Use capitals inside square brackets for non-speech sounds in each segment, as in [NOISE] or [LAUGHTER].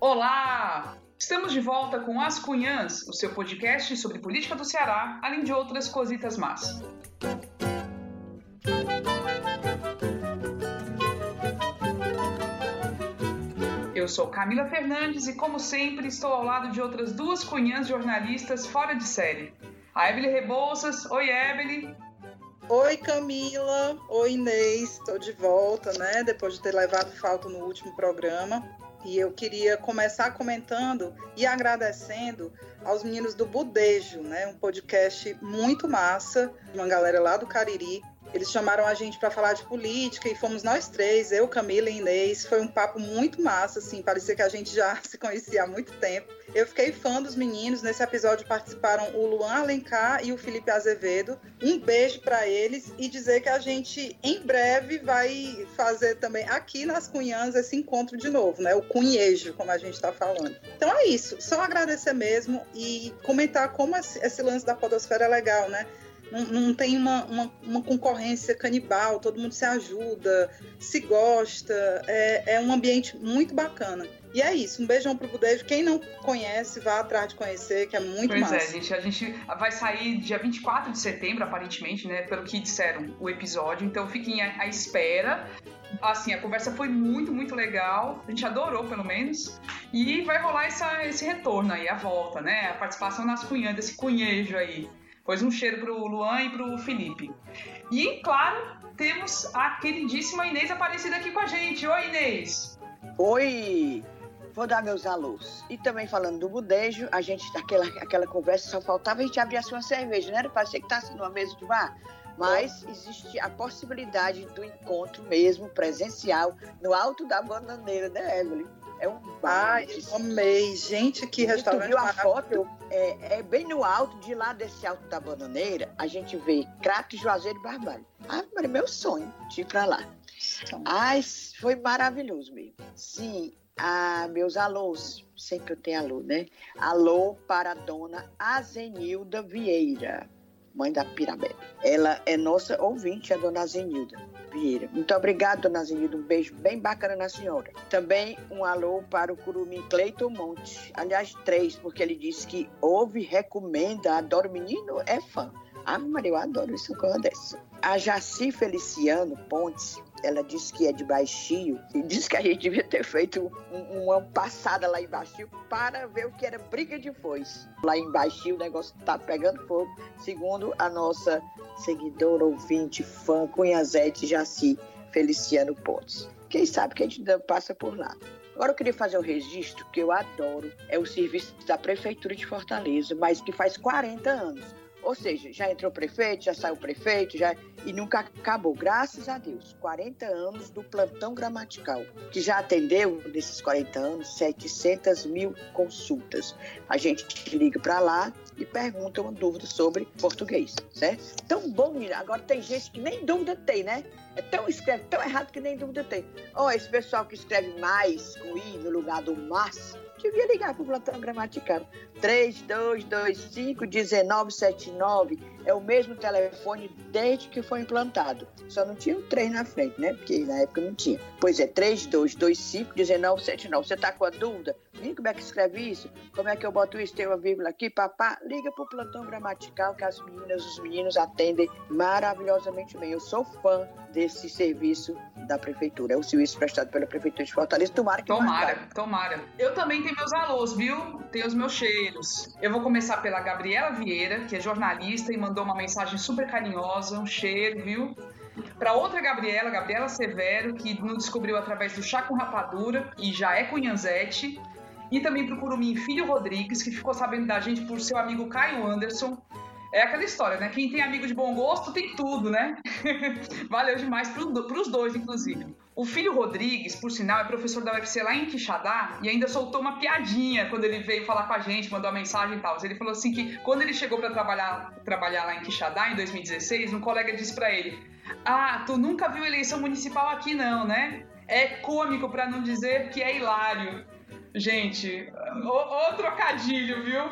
Olá! Estamos de volta com As Cunhãs, o seu podcast sobre política do Ceará, além de outras cositas más. Eu sou Camila Fernandes e, como sempre, estou ao lado de outras duas cunhãs jornalistas fora de série. A Evelyn Rebouças. Oi, Evelyn. Oi, Camila. Oi, Inês. Estou de volta, né? Depois de ter levado falta no último programa. E eu queria começar comentando e agradecendo aos meninos do Budejo, né? Um podcast muito massa, uma galera lá do Cariri, eles chamaram a gente para falar de política e fomos nós três, eu, Camila e Inês. Foi um papo muito massa, assim, parecia que a gente já [LAUGHS] se conhecia há muito tempo. Eu fiquei fã dos meninos. Nesse episódio participaram o Luan Alencar e o Felipe Azevedo. Um beijo para eles e dizer que a gente em breve vai fazer também aqui nas Cunhãs esse encontro de novo, né? O cunhejo, como a gente está falando. Então é isso. Só agradecer mesmo e comentar como esse lance da podosfera é legal, né? Não, não tem uma, uma, uma, concorrência canibal, todo mundo se ajuda, se gosta, é, é um ambiente muito bacana. E é isso, um beijão pro Budejo. Quem não conhece, vá atrás de conhecer, que é muito pois massa. Pois é, gente, a gente vai sair dia 24 de setembro, aparentemente, né, pelo que disseram o episódio, então fiquem à espera. Assim, a conversa foi muito, muito legal, a gente adorou, pelo menos, e vai rolar essa, esse retorno aí, a volta, né, a participação nas cunhãs, desse cunhejo aí. Pois um cheiro pro Luan e pro Felipe. E, claro, temos a queridíssima Inês Aparecida aqui com a gente. Oi, Inês! Oi! Vou dar meus alôs. E também falando do budejo, a gente, aquela, aquela conversa, só faltava a gente abrir assim uma cerveja, né? Parecia que tá assim numa mesa de bar. Mas existe a possibilidade do encontro mesmo, presencial, no alto da bananeira, né, Evelyn? É um bar. Ai, amei. Gente, que restaurante. Tu viu a foto? É, é, bem no alto, de lá desse alto da bananeira, a gente vê Crato, Juazeiro e Barbalho. Ah, mas meu sonho de ir pra lá. Ai, foi maravilhoso mesmo. Sim, ah, meus alôs, sempre eu tenho alô, né? Alô para a dona Azenilda Vieira mãe da Pirabé. Ela é nossa ouvinte, a dona Zenilda Vieira. Muito obrigada, dona Zenilda. Um beijo bem bacana na senhora. Também um alô para o Curumim Cleiton Monte. Aliás, três, porque ele disse que ouve, recomenda, adora o menino, é fã. Ah, Maria, eu adoro isso, uma dessa. A Jaci Feliciano Pontes ela disse que é de Baixio e disse que a gente devia ter feito um, uma passada lá em Baixio para ver o que era briga de foice. Lá em Baixio o negócio tá pegando fogo, segundo a nossa seguidora, ouvinte, fã, Cunhazete Jaci Feliciano Pontes. Quem sabe que a gente passa por lá. Agora eu queria fazer um registro que eu adoro, é o serviço da Prefeitura de Fortaleza, mas que faz 40 anos. Ou seja, já entrou prefeito, já saiu prefeito, já e nunca acabou. Graças a Deus, 40 anos do plantão gramatical, que já atendeu nesses 40 anos 700 mil consultas. A gente liga para lá e pergunta uma dúvida sobre português, certo? Tão bom, menina. Agora tem gente que nem dúvida tem, né? É tão escreve tão errado que nem dúvida tem. Ó, oh, esse pessoal que escreve mais com i no lugar do mas devia ligar para o plantão gramatical. 3225-1979 é o mesmo telefone desde que foi implantado. Só não tinha o 3 na frente, né? Porque na época não tinha. Pois é, 3225-1979. Você está com a dúvida? Menino, como é que escreve isso? Como é que eu boto isso? Tem uma vírgula aqui, papá? Liga para o plantão gramatical que as meninas, os meninos atendem maravilhosamente bem. Eu sou fã desse serviço da prefeitura. É o serviço prestado pela prefeitura de Fortaleza. Tomara que Tomara, tomara. Eu também tenho meus alôs, viu? Tenho os meus Eu vou começar pela Gabriela Vieira, que é jornalista e mandou uma mensagem super carinhosa, um cheiro, viu? Para outra Gabriela, Gabriela Severo, que nos descobriu através do Chá com Rapadura e já é cunhanzete. E também para o Curumim Filho Rodrigues, que ficou sabendo da gente por seu amigo Caio Anderson. É aquela história, né? Quem tem amigo de bom gosto tem tudo, né? [LAUGHS] Valeu demais para os dois, inclusive. O filho Rodrigues, por sinal, é professor da UFC lá em Quixadá e ainda soltou uma piadinha quando ele veio falar com a gente, mandou uma mensagem e tal. Ele falou assim que quando ele chegou para trabalhar, trabalhar lá em Quixadá em 2016, um colega disse para ele: "Ah, tu nunca viu eleição municipal aqui não, né?" É cômico para não dizer que é hilário. Gente, o, trocadilho, viu?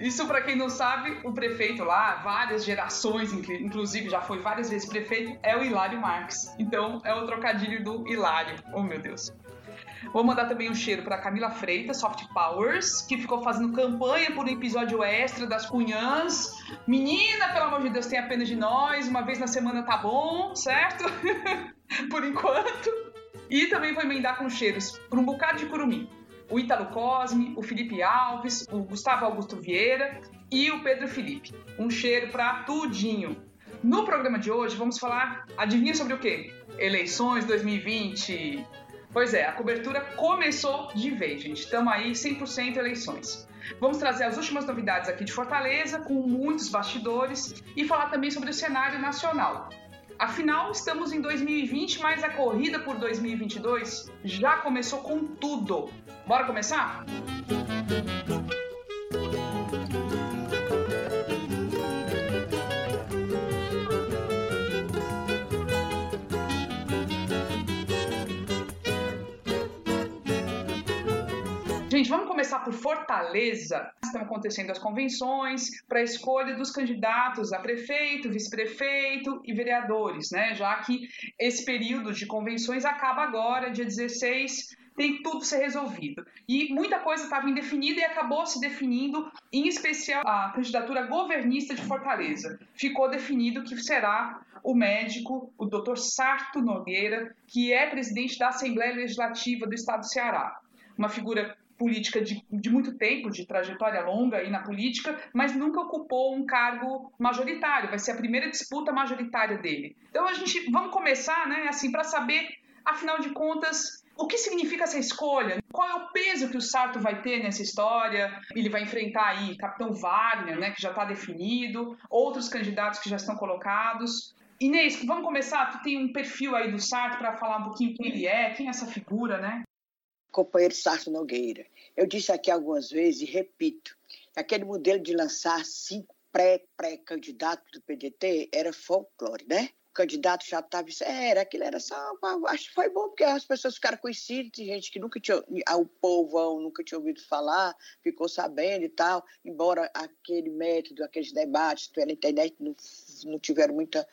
Isso para quem não sabe, o prefeito lá, várias gerações, inclusive já foi várias vezes prefeito, é o Hilário Marques. Então é o trocadilho do Hilário. Oh, meu Deus. Vou mandar também um cheiro para Camila Freitas, Soft Powers, que ficou fazendo campanha por um episódio extra das Cunhãs. Menina, pelo amor de Deus, tenha pena de nós. Uma vez na semana tá bom, certo? [LAUGHS] por enquanto. E também vou emendar com cheiros para um bocado de curumim. O Ítalo Cosme, o Felipe Alves, o Gustavo Augusto Vieira e o Pedro Felipe. Um cheiro para tudinho. No programa de hoje vamos falar, adivinha sobre o quê? Eleições 2020. Pois é, a cobertura começou de vez, gente. Estamos aí 100% eleições. Vamos trazer as últimas novidades aqui de Fortaleza, com muitos bastidores, e falar também sobre o cenário nacional. Afinal, estamos em 2020, mas a corrida por 2022 já começou com tudo. Bora começar? Gente, vamos começar por Fortaleza. Estão acontecendo as convenções para a escolha dos candidatos a prefeito, vice-prefeito e vereadores, né? Já que esse período de convenções acaba agora, dia 16, tem tudo ser resolvido. E muita coisa estava indefinida e acabou se definindo, em especial a candidatura governista de Fortaleza. Ficou definido que será o médico, o Dr. Sarto Nogueira, que é presidente da Assembleia Legislativa do Estado do Ceará. Uma figura política de, de, muito tempo, de trajetória longa aí na política, mas nunca ocupou um cargo majoritário. Vai ser a primeira disputa majoritária dele. Então a gente vamos começar, né, assim, para saber, afinal de contas, o que significa essa escolha? Qual é o peso que o Sarto vai ter nessa história? Ele vai enfrentar aí Capitão Wagner, né, que já está definido, outros candidatos que já estão colocados. Inês, vamos começar? Tu tem um perfil aí do Sarto para falar um pouquinho quem ele é, quem é essa figura, né? Companheiro Sarto Nogueira. Eu disse aqui algumas vezes e repito, aquele modelo de lançar cinco pré-pré-candidatos do PDT era folclore, né? O candidato já estava era, aquilo era só, acho que foi bom porque as pessoas ficaram conhecidas, gente que nunca tinha, o povão nunca tinha ouvido falar, ficou sabendo e tal, embora aquele método, aqueles debates pela internet não, não tiveram muita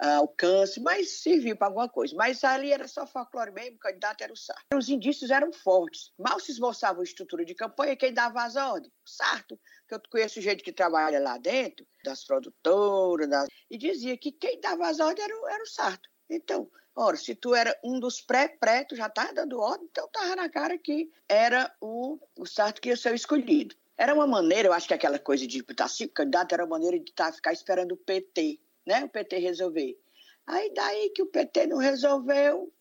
alcance, mas serviu para alguma coisa. Mas ali era só folclore mesmo, o candidato era o Sarto. Os indícios eram fortes. Mal se esboçava a estrutura de campanha, quem dava as ordens? O Sarto, que eu conheço gente que trabalha lá dentro, das produtoras, das... e dizia que quem dava as ordens era, era o Sarto. Então, ora, se tu era um dos pré-pré, tu já estava dando ordem, então estava na cara que era o, o Sarto que ia ser o escolhido. Era uma maneira, eu acho que aquela coisa de botar cinco candidatos era uma maneira de tá, ficar esperando o PT né? O PT resolver. Aí daí que o PT não resolveu,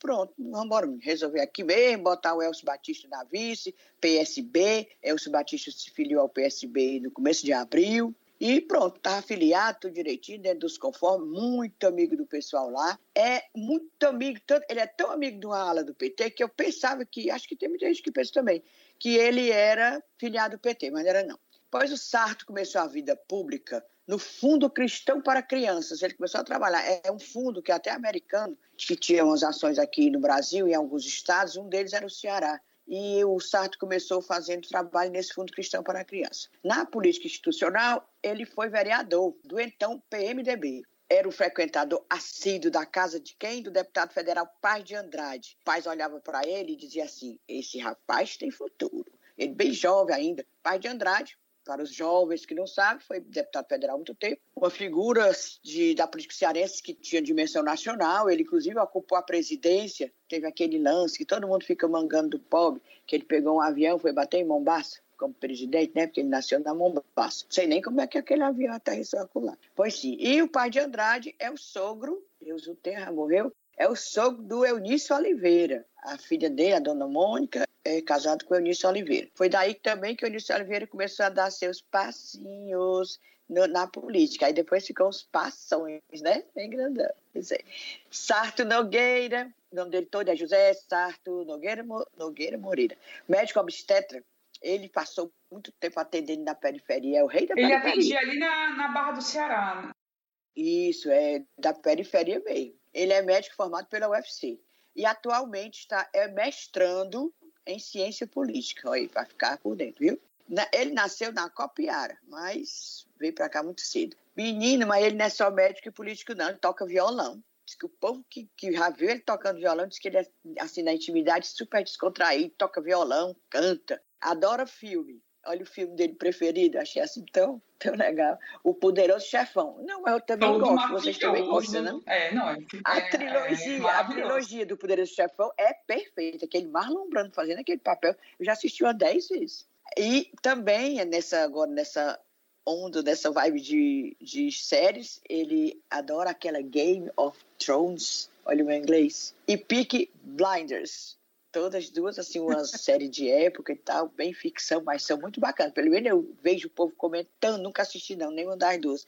pronto, vamos resolver aqui mesmo, botar o Elcio Batista na vice, PSB, Elcio Batista se filiou ao PSB no começo de abril, e pronto, tá afiliado tudo direitinho, dentro dos conformes, muito amigo do pessoal lá. É muito amigo, tanto, ele é tão amigo de uma ala do PT que eu pensava que, acho que tem muita gente que pensa também, que ele era filiado do PT, mas não era não. Pois o Sarto começou a vida pública no Fundo Cristão para Crianças. Ele começou a trabalhar. É um fundo que é até americano, que tinha umas ações aqui no Brasil e em alguns estados, um deles era o Ceará. E o Sarto começou fazendo trabalho nesse Fundo Cristão para a Criança. Na política institucional, ele foi vereador do então PMDB. Era o frequentador assíduo da casa de quem? Do deputado federal Paz de Andrade. Paz olhava para ele e dizia assim: esse rapaz tem futuro. Ele bem jovem ainda. Paz de Andrade para os jovens que não sabem, foi deputado federal há muito tempo, uma figura de, da política cearense que tinha dimensão nacional, ele inclusive ocupou a presidência, teve aquele lance que todo mundo fica mangando do pobre, que ele pegou um avião, foi bater em Mombasa como presidente, né, porque ele nasceu na Mombasa. Sei nem como é que aquele avião aterrissou lá. Pois sim, e o pai de Andrade é o sogro, Deus o tenha, morreu, é o sogro do Eunício Oliveira. A filha dele, a dona Mônica, é casado com o Eunício Oliveira. Foi daí também que o Eunício Oliveira começou a dar seus passinhos no, na política. Aí depois ficou os passões, né? Bem grandão. Sarto Nogueira, o nome dele todo é José Sarto Nogueira, Nogueira Moreira. Médico obstetra, ele passou muito tempo atendendo na periferia, é o rei da ele periferia. Ele atendia ali na, na Barra do Ceará. Isso, é da periferia mesmo. Ele é médico formado pela UFC e atualmente está é mestrando em ciência política, para ficar por dentro, viu? Ele nasceu na Copiara, mas veio para cá muito cedo. Menino, mas ele não é só médico e político, não, ele toca violão. Diz que o povo que, que já viu ele tocando violão diz que ele é, assim, na intimidade, super descontraído, toca violão, canta, adora filme. Olha o filme dele preferido, achei assim tão, tão legal. O Poderoso Chefão. Não, eu também Todo gosto, vocês também gostam, não? É, não, é, a trilogia, é a trilogia do Poderoso Chefão é perfeita. Aquele Marlon Brando fazendo aquele papel, eu já assisti uma dez vezes. E também é nessa agora nessa onda dessa vibe de, de séries, ele adora aquela Game of Thrones, olha o meu inglês, e Peaky Blinders. Todas duas, assim, uma série de época e tal, bem ficção, mas são muito bacanas. Pelo menos eu vejo o povo comentando, nunca assisti não, nenhuma das duas.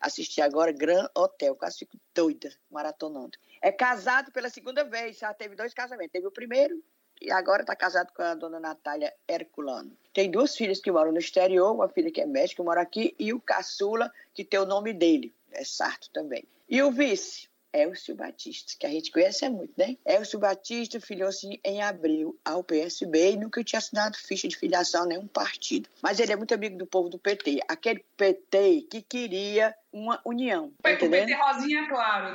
Assisti agora Grand Hotel, quase fico doida, maratonando. É casado pela segunda vez, já teve dois casamentos. Teve o primeiro, e agora está casado com a dona Natália Herculano. Tem duas filhas que moram no exterior, uma filha que é médica, que mora aqui, e o caçula, que tem o nome dele, é Sarto também. E o vice, Elcio Batista, que a gente conhece é muito, né? Elcio Batista filiou-se em abril ao PSB e nunca tinha assinado ficha de filiação a nenhum partido. Mas ele é muito amigo do povo do PT, aquele PT que queria uma união. Foi com o PT Rosinha, claro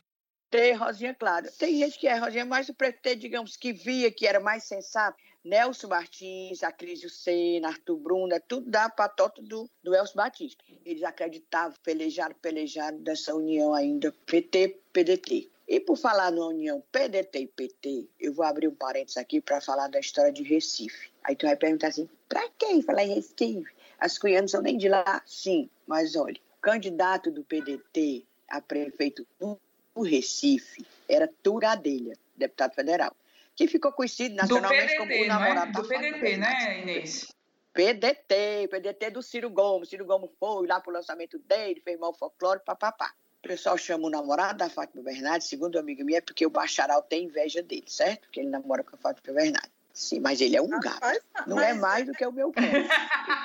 ter Rosinha Clara. Tem gente que é Rosinha, mas o PT, digamos, que via que era mais sensato. Nelson Martins, a Cris Senna, Arthur Bruna, é tudo da patota do, do Elcio Batista. Eles acreditavam, pelejaram, pelejaram dessa união ainda, PT-PDT. E por falar na união PDT e PT, eu vou abrir um parênteses aqui para falar da história de Recife. Aí tu vai perguntar assim, para quem falar em Recife? As cunhanas não são nem de lá? Sim, mas olha, o candidato do PDT a prefeito no o Recife era Turadelha, deputado federal, que ficou conhecido nacionalmente PDT, como o namorado é? Do PDT, né, Inês? PDT, PDT do Ciro Gomes. Ciro Gomes foi lá pro lançamento dele, fez mal folclore, papapá. O pessoal chama o namorado da Fátima Bernardes, segundo amiga minha, é porque o Bacharal tem inveja dele, certo? Porque ele namora com a Fátima Bernardes. Sim, mas ele é um gato. Mas, não mas... é mais do que o meu cônjuge.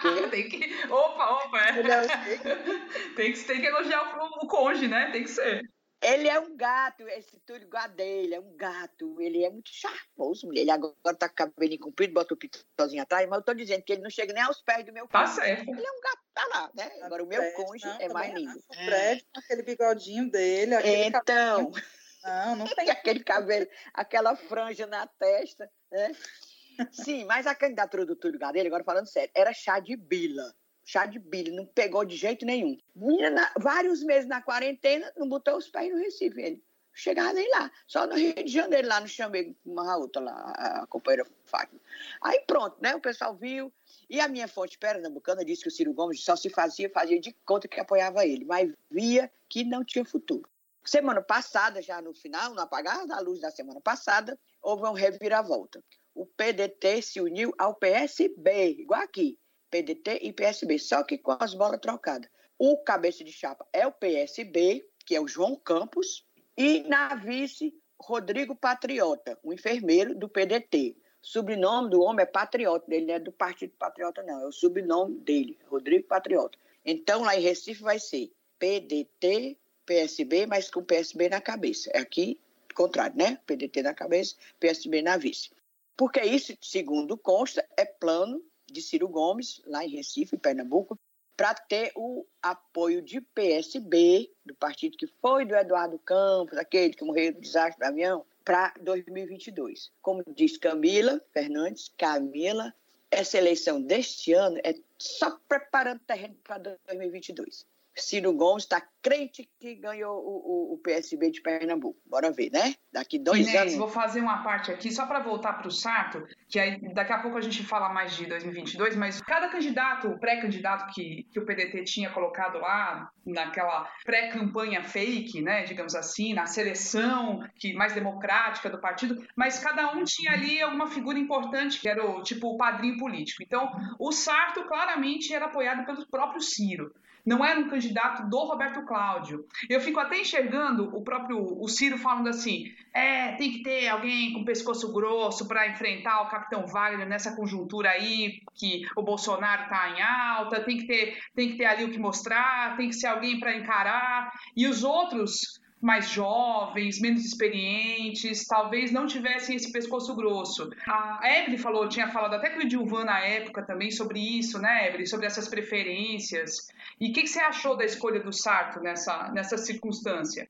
Porque... [LAUGHS] tem que... Opa, opa. É. [LAUGHS] tem, que, tem que elogiar o, o cônjuge, né? Tem que ser. Ele é um gato, esse Túlio dele é um gato. Ele é muito charmoso, mulher. Ele agora tá com o cabelinho comprido, bota o pitozinho atrás, mas eu tô dizendo que ele não chega nem aos pés do meu Tá certo. Ele é um gato, tá lá, né? Agora o meu cônjuge é mais lindo. O prédio, com aquele bigodinho dele. Então. Cabelo... Não, não [LAUGHS] tem. aquele cabelo, aquela franja na testa, né? Sim, mas a candidatura do Túlio Gadelha, agora falando sério, era chá de bila chá de bilho, não pegou de jeito nenhum. Menina, vários meses na quarentena, não botou os pés no Recife, ele. Chegava nem lá, só no Rio de Janeiro, lá no com uma outra lá, a companheira Fátima. Aí pronto, né? O pessoal viu. E a minha fonte pernambucana disse que o Ciro Gomes só se fazia, fazia de conta que apoiava ele, mas via que não tinha futuro. Semana passada, já no final, no apagar da luz da semana passada, houve uma reviravolta. O PDT se uniu ao PSB, igual aqui. PDT e PSB, só que com as bolas trocadas. O cabeça de chapa é o PSB, que é o João Campos, e na vice, Rodrigo Patriota, um enfermeiro do PDT. O sobrenome do homem é Patriota, ele não é do Partido Patriota, não, é o sobrenome dele, Rodrigo Patriota. Então, lá em Recife vai ser PDT, PSB, mas com PSB na cabeça. É aqui, contrário, né? PDT na cabeça, PSB na vice. Porque isso, segundo consta, é plano de Ciro Gomes, lá em Recife, Pernambuco, para ter o apoio de PSB, do partido que foi do Eduardo Campos, aquele que morreu no desastre do avião, para 2022. Como diz Camila Fernandes, Camila, essa eleição deste ano é só preparando terreno para 2022. Ciro Gomes está crente que ganhou o, o, o, PSB de Pernambuco. Bora ver, né? Daqui dois Inês, anos. vou fazer uma parte aqui só para voltar para o Sarto, que aí daqui a pouco a gente fala mais de 2022, mas cada candidato, pré-candidato que, que o PDT tinha colocado lá, naquela pré-campanha fake, né, digamos assim, na seleção que mais democrática do partido, mas cada um tinha ali alguma figura importante, que era o tipo o padrinho político. Então, o Sarto claramente era apoiado pelo próprio Ciro não era um candidato do Roberto Cláudio. Eu fico até enxergando o próprio o Ciro falando assim: é, tem que ter alguém com pescoço grosso para enfrentar o capitão Wagner nessa conjuntura aí que o Bolsonaro está em alta, tem que ter, tem que ter ali o que mostrar, tem que ser alguém para encarar. E os outros mais jovens, menos experientes, talvez não tivessem esse pescoço grosso. A Evelyn falou, tinha falado até com o Edilvan na época também sobre isso, né, Evelyn, sobre essas preferências. E o que, que, você achou da escolha do Sarto nessa, nessa circunstância?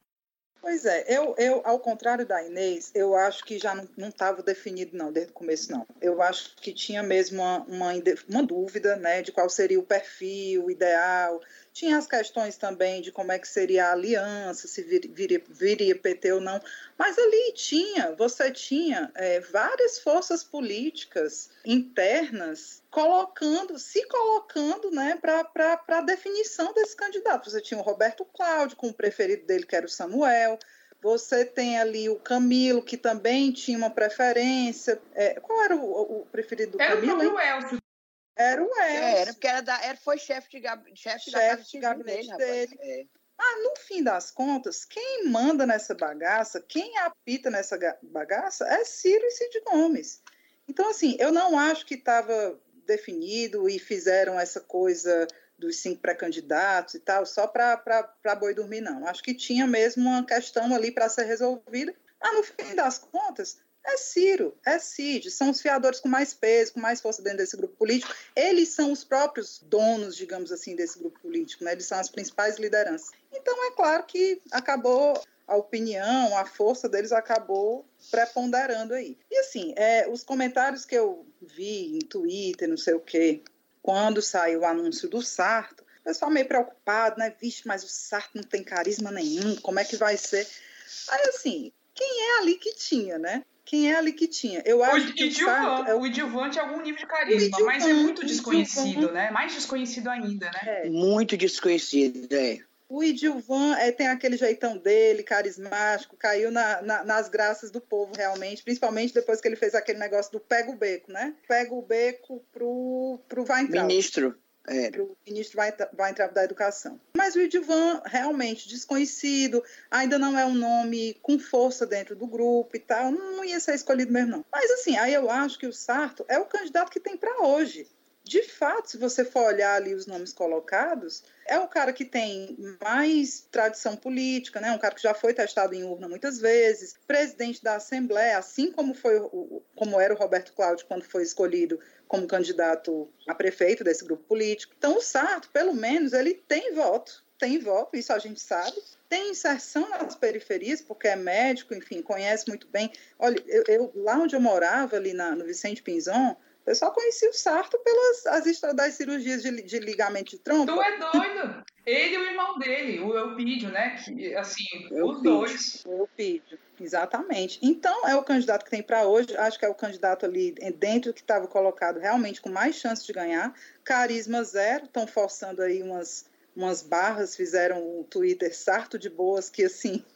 Pois é, eu, eu, ao contrário da Inês, eu acho que já não estava definido, não, desde o começo, não. Eu acho que tinha mesmo uma, uma, uma dúvida, né, de qual seria o perfil ideal. Tinha as questões também de como é que seria a aliança, se vir, viria, viria PT ou não. Mas ali tinha, você tinha é, várias forças políticas internas colocando, se colocando né, para a definição desse candidato. Você tinha o Roberto Cláudio, com o preferido dele, que era o Samuel. Você tem ali o Camilo, que também tinha uma preferência. É, qual era o, o preferido do era Camilo? Era o Elcio. Era o Elcio. Era, porque era da, era, foi chefe de, da casa de gabinete dele. É. Ah, no fim das contas, quem manda nessa bagaça, quem apita nessa bagaça é Ciro e Cid Gomes. Então, assim, eu não acho que estava definido e fizeram essa coisa dos cinco pré-candidatos e tal, só para boi dormir, não. Acho que tinha mesmo uma questão ali para ser resolvida. Ah, no fim das contas, é Ciro, é Cid, são os fiadores com mais peso, com mais força dentro desse grupo político. Eles são os próprios donos, digamos assim, desse grupo político, né? Eles são as principais lideranças. Então, é claro que acabou a opinião, a força deles acabou preponderando aí. E assim, é, os comentários que eu vi em Twitter, não sei o quê, quando saiu o anúncio do Sarto, o pessoal meio preocupado, né? Vixe, mas o Sarto não tem carisma nenhum, como é que vai ser? Aí assim, quem é ali que tinha, né? Quem é ali que tinha? Eu acho o, que o, Sarto, é o Idilvan tinha algum nível de carisma, mas é muito desconhecido, né? Mais desconhecido ainda, né? É. Muito desconhecido, é. O Idilvan é, tem aquele jeitão dele, carismático, caiu na, na, nas graças do povo, realmente, principalmente depois que ele fez aquele negócio do pega o beco, né? Pega o beco pro, pro Weintraub. Ministro. É. O ministro entrar da educação. Mas o Idilvan, realmente desconhecido, ainda não é um nome com força dentro do grupo e tal, não ia ser escolhido mesmo, não. Mas assim, aí eu acho que o Sarto é o candidato que tem para hoje. De fato, se você for olhar ali os nomes colocados, é o cara que tem mais tradição política, né? Um cara que já foi testado em urna muitas vezes, presidente da Assembleia, assim como foi o, como era o Roberto Cláudio quando foi escolhido como candidato a prefeito desse grupo político. Então, o Sarto, pelo menos, ele tem voto, tem voto, isso a gente sabe. Tem inserção nas periferias, porque é médico, enfim, conhece muito bem. Olha, eu, eu lá onde eu morava, ali na, no Vicente Pinzon, o pessoal conhecia o Sarto pelas as, das cirurgias de, de ligamento de trompa. Tu é doido! Ele e o irmão dele, o Elpidio, né? Que, assim, Elpidio. os dois. O Elpidio. Exatamente. Então, é o candidato que tem para hoje. Acho que é o candidato ali dentro que estava colocado realmente com mais chance de ganhar. Carisma zero. Estão forçando aí umas, umas barras. Fizeram o Twitter sarto de boas, que assim. [LAUGHS]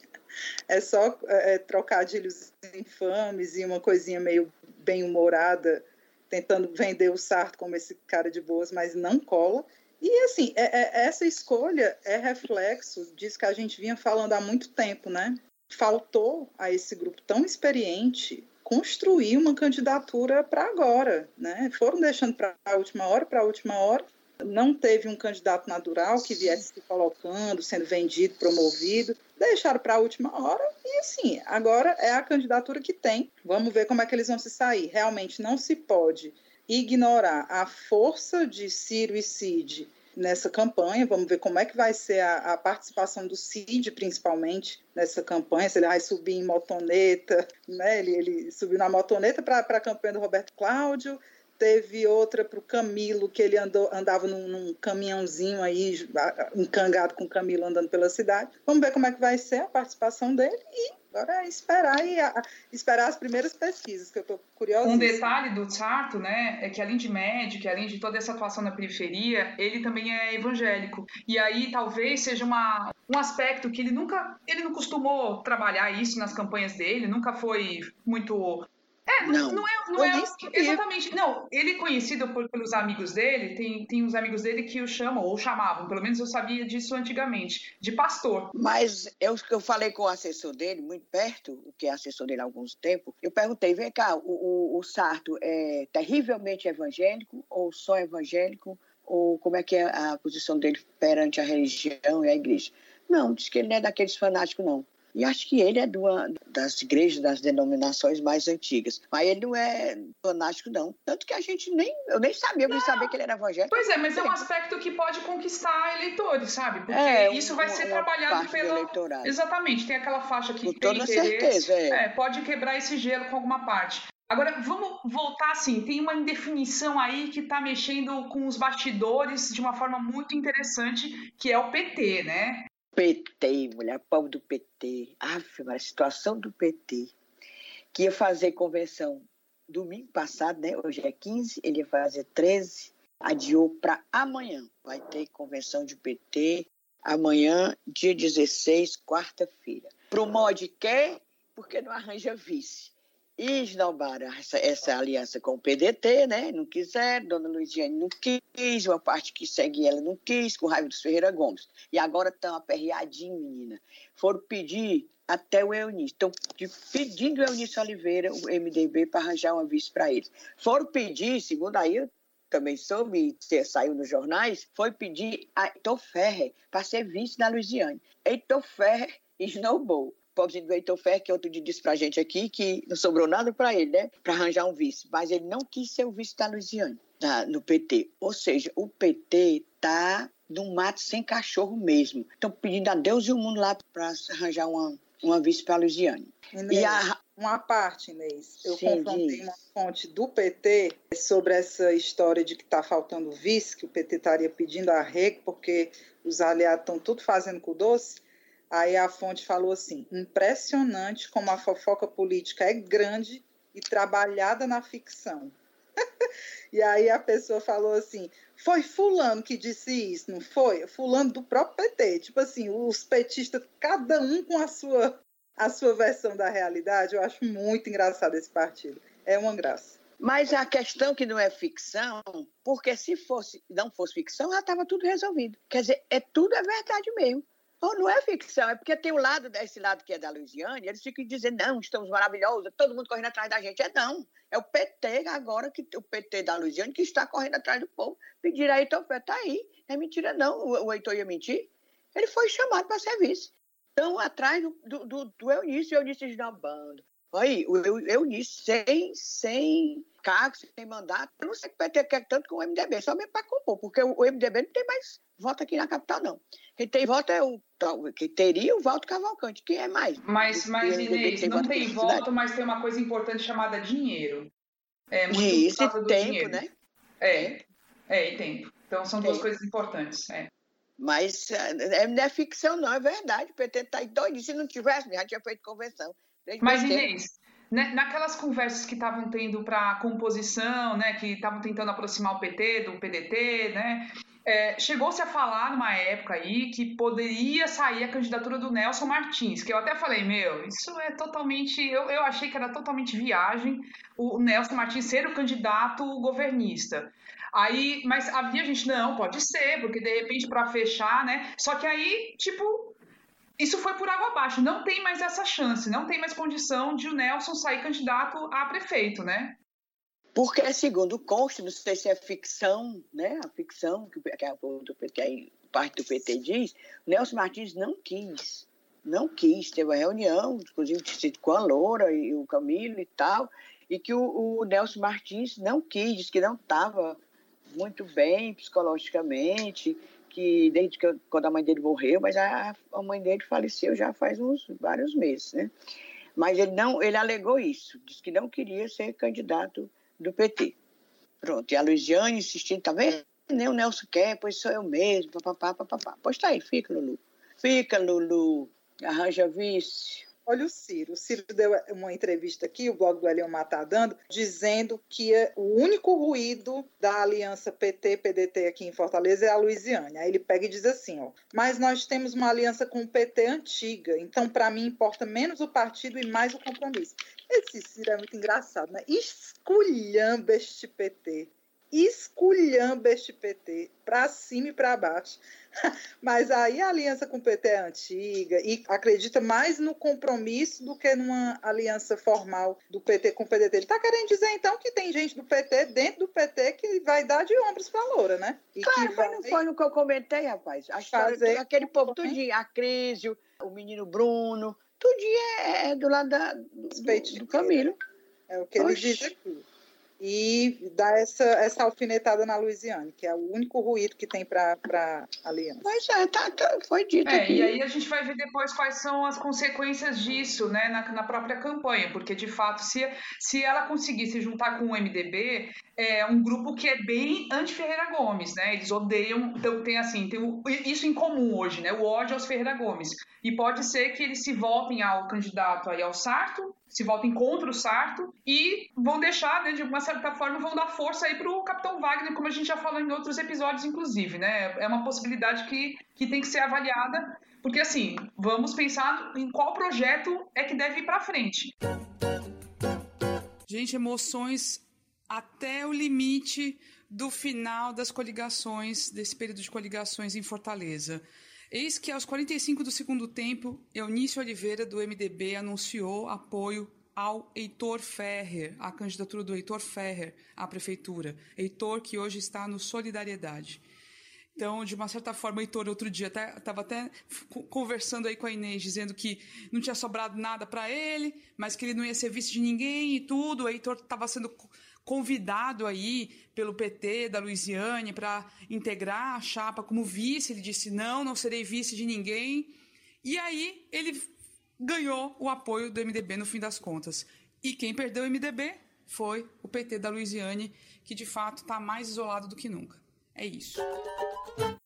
É só é, trocadilhos infames e uma coisinha meio bem-humorada, tentando vender o Sarto como esse cara de boas, mas não cola. E assim, é, é, essa escolha é reflexo disso que a gente vinha falando há muito tempo, né? faltou a esse grupo tão experiente construir uma candidatura para agora, né? Foram deixando para a última hora, para a última hora. Não teve um candidato natural que viesse se colocando, sendo vendido, promovido. Deixaram para a última hora e, assim, agora é a candidatura que tem. Vamos ver como é que eles vão se sair. Realmente não se pode ignorar a força de Ciro e Cid nessa campanha. Vamos ver como é que vai ser a, a, participação do Cid, principalmente, nessa campanha. Se ele vai subir em motoneta, né? Ele, ele subiu na motoneta para a campanha do Roberto Cláudio. Teve outra para o Camilo, que ele andou, andava num, num, caminhãozinho aí, encangado com o Camilo andando pela cidade. Vamos ver como é que vai ser a participação dele e Agora é esperar e a, esperar as primeiras pesquisas, que eu estou curiosa. Um detalhe do Sarto, né, é que além de médico, além de toda essa atuação na periferia, ele também é evangélico. E aí talvez seja uma, um aspecto que ele nunca, ele não costumou trabalhar isso nas campanhas dele, nunca foi muito é, não, não, é, não é exatamente. Não, ele é conhecido por, pelos amigos dele, tem, tem uns amigos dele que o chamam, ou chamavam, pelo menos eu sabia disso antigamente, de pastor. Mas eu, eu falei com o assessor dele, muito perto, o que é assessor dele há alguns tempos, eu perguntei, vem cá, o, o, o Sarto é terrivelmente evangélico ou só evangélico? Ou como é que é a posição dele perante a religião e a igreja? Não, diz que ele não é daqueles fanáticos, não. E acho que ele é de uma das igrejas, das denominações mais antigas. Mas ele não é fanático, não. Tanto que a gente nem. Eu nem sabia, eu nem sabia que ele era evangélico. Pois é, mas é um aspecto que pode conquistar eleitores, sabe? Porque é, isso vai ser trabalhado pelo. Exatamente, tem aquela faixa que Com tem toda interesse. certeza, é. é. Pode quebrar esse gelo com alguma parte. Agora, vamos voltar assim, tem uma indefinição aí que está mexendo com os bastidores de uma forma muito interessante, que é o PT, né? PT, mulher pobre do PT. Aff, a situação do PT. Que ia fazer convenção domingo passado, né? Hoje é 15, ele ia fazer 13, adiou para amanhã. Vai ter convenção de PT amanhã, dia 16, quarta-feira. Pro mod quer, porque não arranja vice e esnobaram essa, essa, aliança com o PDT, né? Não quiseram, Dona Luiziane não quis, uma parte que segue ela não quis, com raiva dos Ferreira Gomes. E agora estão aperreadinhos, menina. Foram pedir até o Eunice. Estão pedindo o Eunice Oliveira, o MDB, para arranjar uma vice para eles. Foram pedir, segundo aí eu também soube, saiu nos jornais, foi pedir a Heitor Ferrer para ser vice da Luiziane. Heitor Ferrer esnobou pobrezinho do Heitor Fer, que outro dia disse pra gente aqui que não sobrou nada para ele, né? Para arranjar um vice. Mas ele não quis ser o vice da Luiziane, da, no PT. Ou seja, o PT tá num mato sem cachorro mesmo. Estão pedindo a Deus e o mundo lá para arranjar uma, uma vice para a Luiziane. E a... Uma parte, Inês. Eu Sim, confrontei diz. uma fonte do PT sobre essa história de que está faltando vice, que o PT estaria pedindo a REC, porque os aliados estão tudo fazendo com o doce. Aí a fonte falou assim: impressionante como a fofoca política é grande e trabalhada na ficção. [LAUGHS] e aí a pessoa falou assim: foi Fulano que disse isso, não foi? Fulano do próprio PT. Tipo assim, os petistas, cada um com a sua, a sua versão da realidade. Eu acho muito engraçado esse partido. É uma graça. Mas a questão que não é ficção, porque se fosse não fosse ficção, já estava tudo resolvido. Quer dizer, é tudo é verdade mesmo. Oh, não é ficção, é porque tem o lado desse lado que é da Luiziane, eles ficam dizendo, não, estamos maravilhosos, todo mundo correndo atrás da gente. É não, é o PT agora, que o PT da Luiziane, que está correndo atrás do povo. Pedir aí, então, tá aí. Não é mentira, não. O, o Heitor ia mentir. Ele foi chamado para serviço. Então, atrás do, do, do, do Eunice, o Eunice esnobando. Aí, o Eunice sem, sem cargo, sem mandato, eu não sei que o PT quer tanto com o MDB, só mesmo para compor, porque o MDB não tem mais voto aqui na capital, não. Quem tem voto é o que teria o Walter Cavalcante, quem é mais. Mas, mas Inês, tem não tem voto, mas tem uma coisa importante chamada dinheiro. É muito e isso, tempo, dinheiro. né? É, é, e tempo. Então são duas coisas importantes. É. Mas é, não é ficção, não, é verdade. O PT está doido. Se não tivesse, já tinha feito convenção. Mas, Inês, né, naquelas conversas que estavam tendo para composição, né, que estavam tentando aproximar o PT do PDT, né, é, chegou-se a falar numa época aí que poderia sair a candidatura do Nelson Martins, que eu até falei, meu, isso é totalmente. Eu, eu achei que era totalmente viagem o Nelson Martins ser o candidato governista. Aí, mas havia gente, não, pode ser, porque de repente para fechar, né? Só que aí, tipo, isso foi por água abaixo. Não tem mais essa chance, não tem mais condição de o Nelson sair candidato a prefeito, né? Porque, segundo consta, não sei se é ficção, né? A ficção que, que, a, parte do PT diz, Nelson Martins não quis. Não quis. Teve uma reunião, inclusive com a Loura e o Camilo e tal, e que o, o Nelson Martins não quis, disse que não estava muito bem psicologicamente, que desde que quando a mãe dele morreu, mas a, a mãe dele faleceu já faz uns vários meses, né? Mas ele não, ele alegou isso, disse que não queria ser candidato do PT. Pronto, e a Luiziane insistindo, tá vendo? Nem o Nelson quer, pois sou eu mesmo, papapá, papapá. Pois tá aí, fica, Lulu. Fica, Lulu. Arranja vice. Olha o Ciro. O Ciro deu uma entrevista aqui, o blog do Elion Matar dando, dizendo que o único ruído da aliança PT-PDT aqui em Fortaleza é a Luiziane. Aí ele pega e diz assim, ó, mas nós temos uma aliança com o PT antiga, então para mim importa menos o partido e mais o compromisso. Esse Ciro é muito engraçado, né? Esculhamba este PT esculhamba este PT, para cima e para baixo. [LAUGHS] Mas aí a aliança com o PT é antiga e acredita mais no compromisso do que numa aliança formal do PT com o PDT. Ele está querendo dizer, então, que tem gente do PT, dentro do PT, que vai dar de ombros para a Loura, né? E claro, mas não foi no que eu comentei, rapaz. A história, aquele povo tudinho, a Crise, o menino Bruno, tudinho é, é do lado da, do, do Camilo. É o que ele diz aqui e dar essa, essa alfinetada na Luiziane, que é o único ruído que tem para a aliança. Pois é, tá, tá, foi dito. É, e aí a gente vai ver depois quais são as consequências disso né, na, na própria campanha, porque de fato, se, se ela conseguir se juntar com o MDB, é um grupo que é bem anti-Ferreira Gomes, né? Eles odeiam, então tem assim, tem isso em comum hoje, né? O ódio aos Ferreira Gomes. E pode ser que eles se voltem ao candidato aí ao Sarto, se voltem contra o Sarto e vão deixar, né, de uma certa forma, vão dar força aí para o Capitão Wagner, como a gente já falou em outros episódios, inclusive, né? É uma possibilidade que, que tem que ser avaliada, porque assim, vamos pensar em qual projeto é que deve ir para frente. Gente, emoções até o limite do final das coligações, desse período de coligações em Fortaleza. Eis que aos 45 do segundo tempo, Eunício Oliveira, do MDB, anunciou apoio ao Heitor Ferrer, a candidatura do Heitor Ferrer à prefeitura. Heitor que hoje está no Solidariedade. Então, de uma certa forma, o Heitor outro dia estava até, conversando aí com a Inês, dizendo que não tinha sobrado nada para ele, mas que ele não ia ser vice de ninguém e tudo. O Heitor estava sendo convidado aí pelo PT da Luiziane para integrar a chapa como vice. Ele disse: não, não serei vice de ninguém. E aí ele ganhou o apoio do MDB no fim das contas. E quem perdeu o MDB foi o PT da Luiziane, que de fato está mais isolado do que nunca. É isso.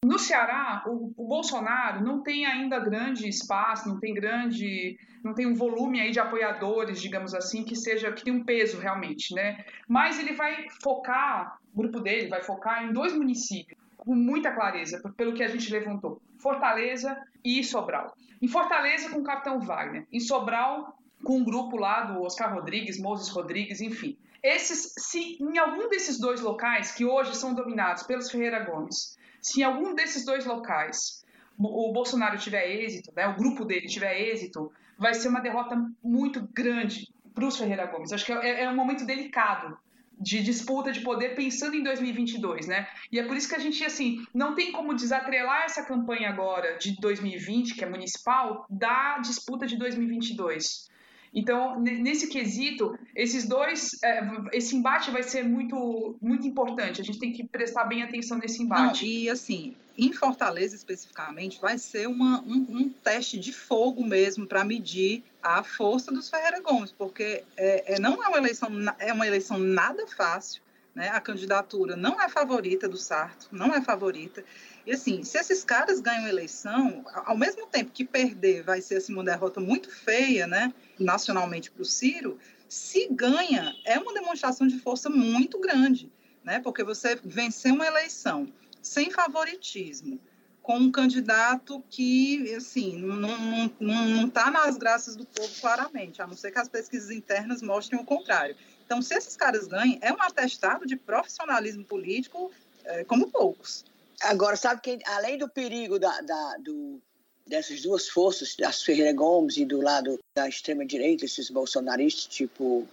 No Ceará, o, o, Bolsonaro não tem ainda grande espaço, não tem grande, não tem um volume aí de apoiadores, digamos assim, que seja que tem um peso realmente, né? Mas ele vai focar, o grupo dele vai focar em dois municípios com muita clareza, pelo que a gente levantou: Fortaleza e Sobral. Em Fortaleza com o Capitão Wagner, em Sobral com um grupo lá do Oscar Rodrigues, Moses Rodrigues, enfim. Esses, se em algum desses dois locais que hoje são dominados pelos Ferreira Gomes se em algum desses dois locais o Bolsonaro tiver êxito, né, o grupo dele tiver êxito, vai ser uma derrota muito grande para os Ferreira Gomes. Acho que é, é, um momento delicado de disputa de poder pensando em 2022, né? E é por isso que a gente, assim, não tem como desatrelar essa campanha agora de 2020, que é municipal, da disputa de 2022. Então, nesse quesito, esses dois, é, esse embate vai ser muito, muito importante. A gente tem que prestar bem atenção nesse embate. Não, e assim, em Fortaleza especificamente, vai ser uma, um, um teste de fogo mesmo para medir a força dos Ferreira Gomes, porque é, é, não é uma eleição, é uma eleição nada fácil. Né? A candidatura não é favorita do Sarto, não é favorita. E assim, se esses caras ganham eleição, ao mesmo tempo que perder vai ser assim, uma derrota muito feia, né, nacionalmente para o Ciro, se ganha, é uma demonstração de força muito grande, né? Porque você vencer uma eleição sem favoritismo, com um candidato que, assim, não está tá nas graças do povo claramente, a não ser que as pesquisas internas mostrem o contrário. Então, se esses caras ganham, é um atestado de profissionalismo político é, como poucos. Agora, sabe que além do perigo da, da, do, dessas duas forças, das Ferreira Gomes e do lado da extrema-direita, esses bolsonaristas, tipo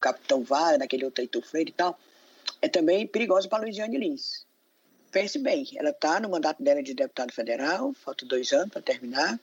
Capitão Vara, daquele outro Heitor Freire e tal, é também perigosa para Luiziane Lins. Pense bem, ela está no mandato dela de deputado federal, falta dois anos para terminar,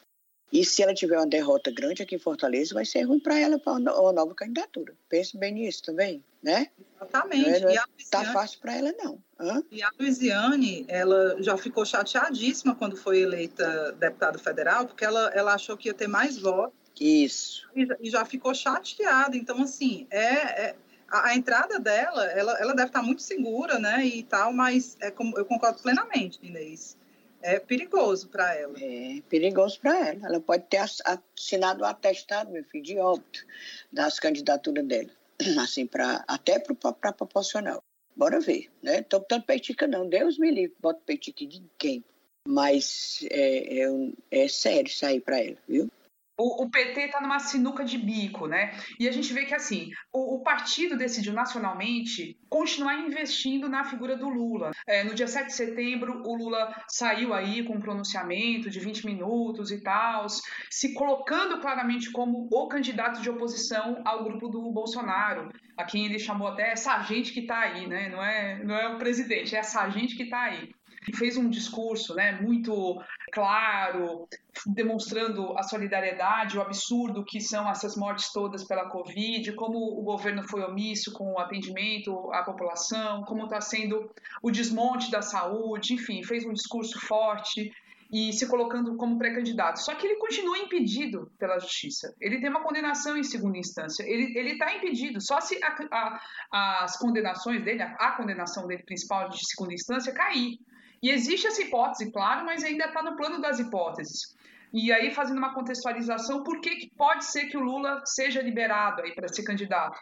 e se ela tiver uma derrota grande aqui em Fortaleza, vai ser ruim para ela para uma nova candidatura. Pense bem nisso também, né? Exatamente. Não, é, não tá fácil para ela, não. Hã? E a Luiziane, ela já ficou chateadíssima quando foi eleita deputada federal, porque ela, ela achou que ia ter mais votos. Isso. E, e já ficou chateada. Então, assim, é, é a, a, entrada dela, ela, ela deve estar muito segura, né, e tal, mas é como, eu concordo plenamente, Inês é perigoso para ela. É perigoso para ela. Ela pode ter assinado o atestado, meu filho, de óbito das candidaturas dela. [CLEARS THROAT] Assim, pra, até para proporcional. Bora ver, né? Tô botando peitica não. Deus me livre, bota peitica de quem. Mas é, é, é sério aí para ela, viu? O, o PT está numa sinuca de bico, né? E a gente vê que, assim, o, o partido decidiu nacionalmente continuar investindo na figura do Lula. É, no dia 7 de setembro, o Lula saiu aí com um pronunciamento de 20 minutos e tal, se colocando claramente como o candidato de oposição ao grupo do Bolsonaro, a quem ele chamou até essa gente que está aí, né? Não é, não é o presidente, é essa gente que está aí. Fez um discurso né, muito claro, demonstrando a solidariedade, o absurdo que são essas mortes todas pela Covid, como o governo foi omisso com o atendimento à população, como está sendo o desmonte da saúde, enfim, fez um discurso forte e se colocando como pré-candidato. Só que ele continua impedido pela justiça. Ele tem uma condenação em segunda instância. Ele está impedido. Só se a, a, as condenações dele, a, a condenação dele principal de segunda instância, cair. E existe essa hipótese, claro, mas ainda está no plano das hipóteses. E aí, fazendo uma contextualização, por que, que pode ser que o Lula seja liberado aí para ser candidato?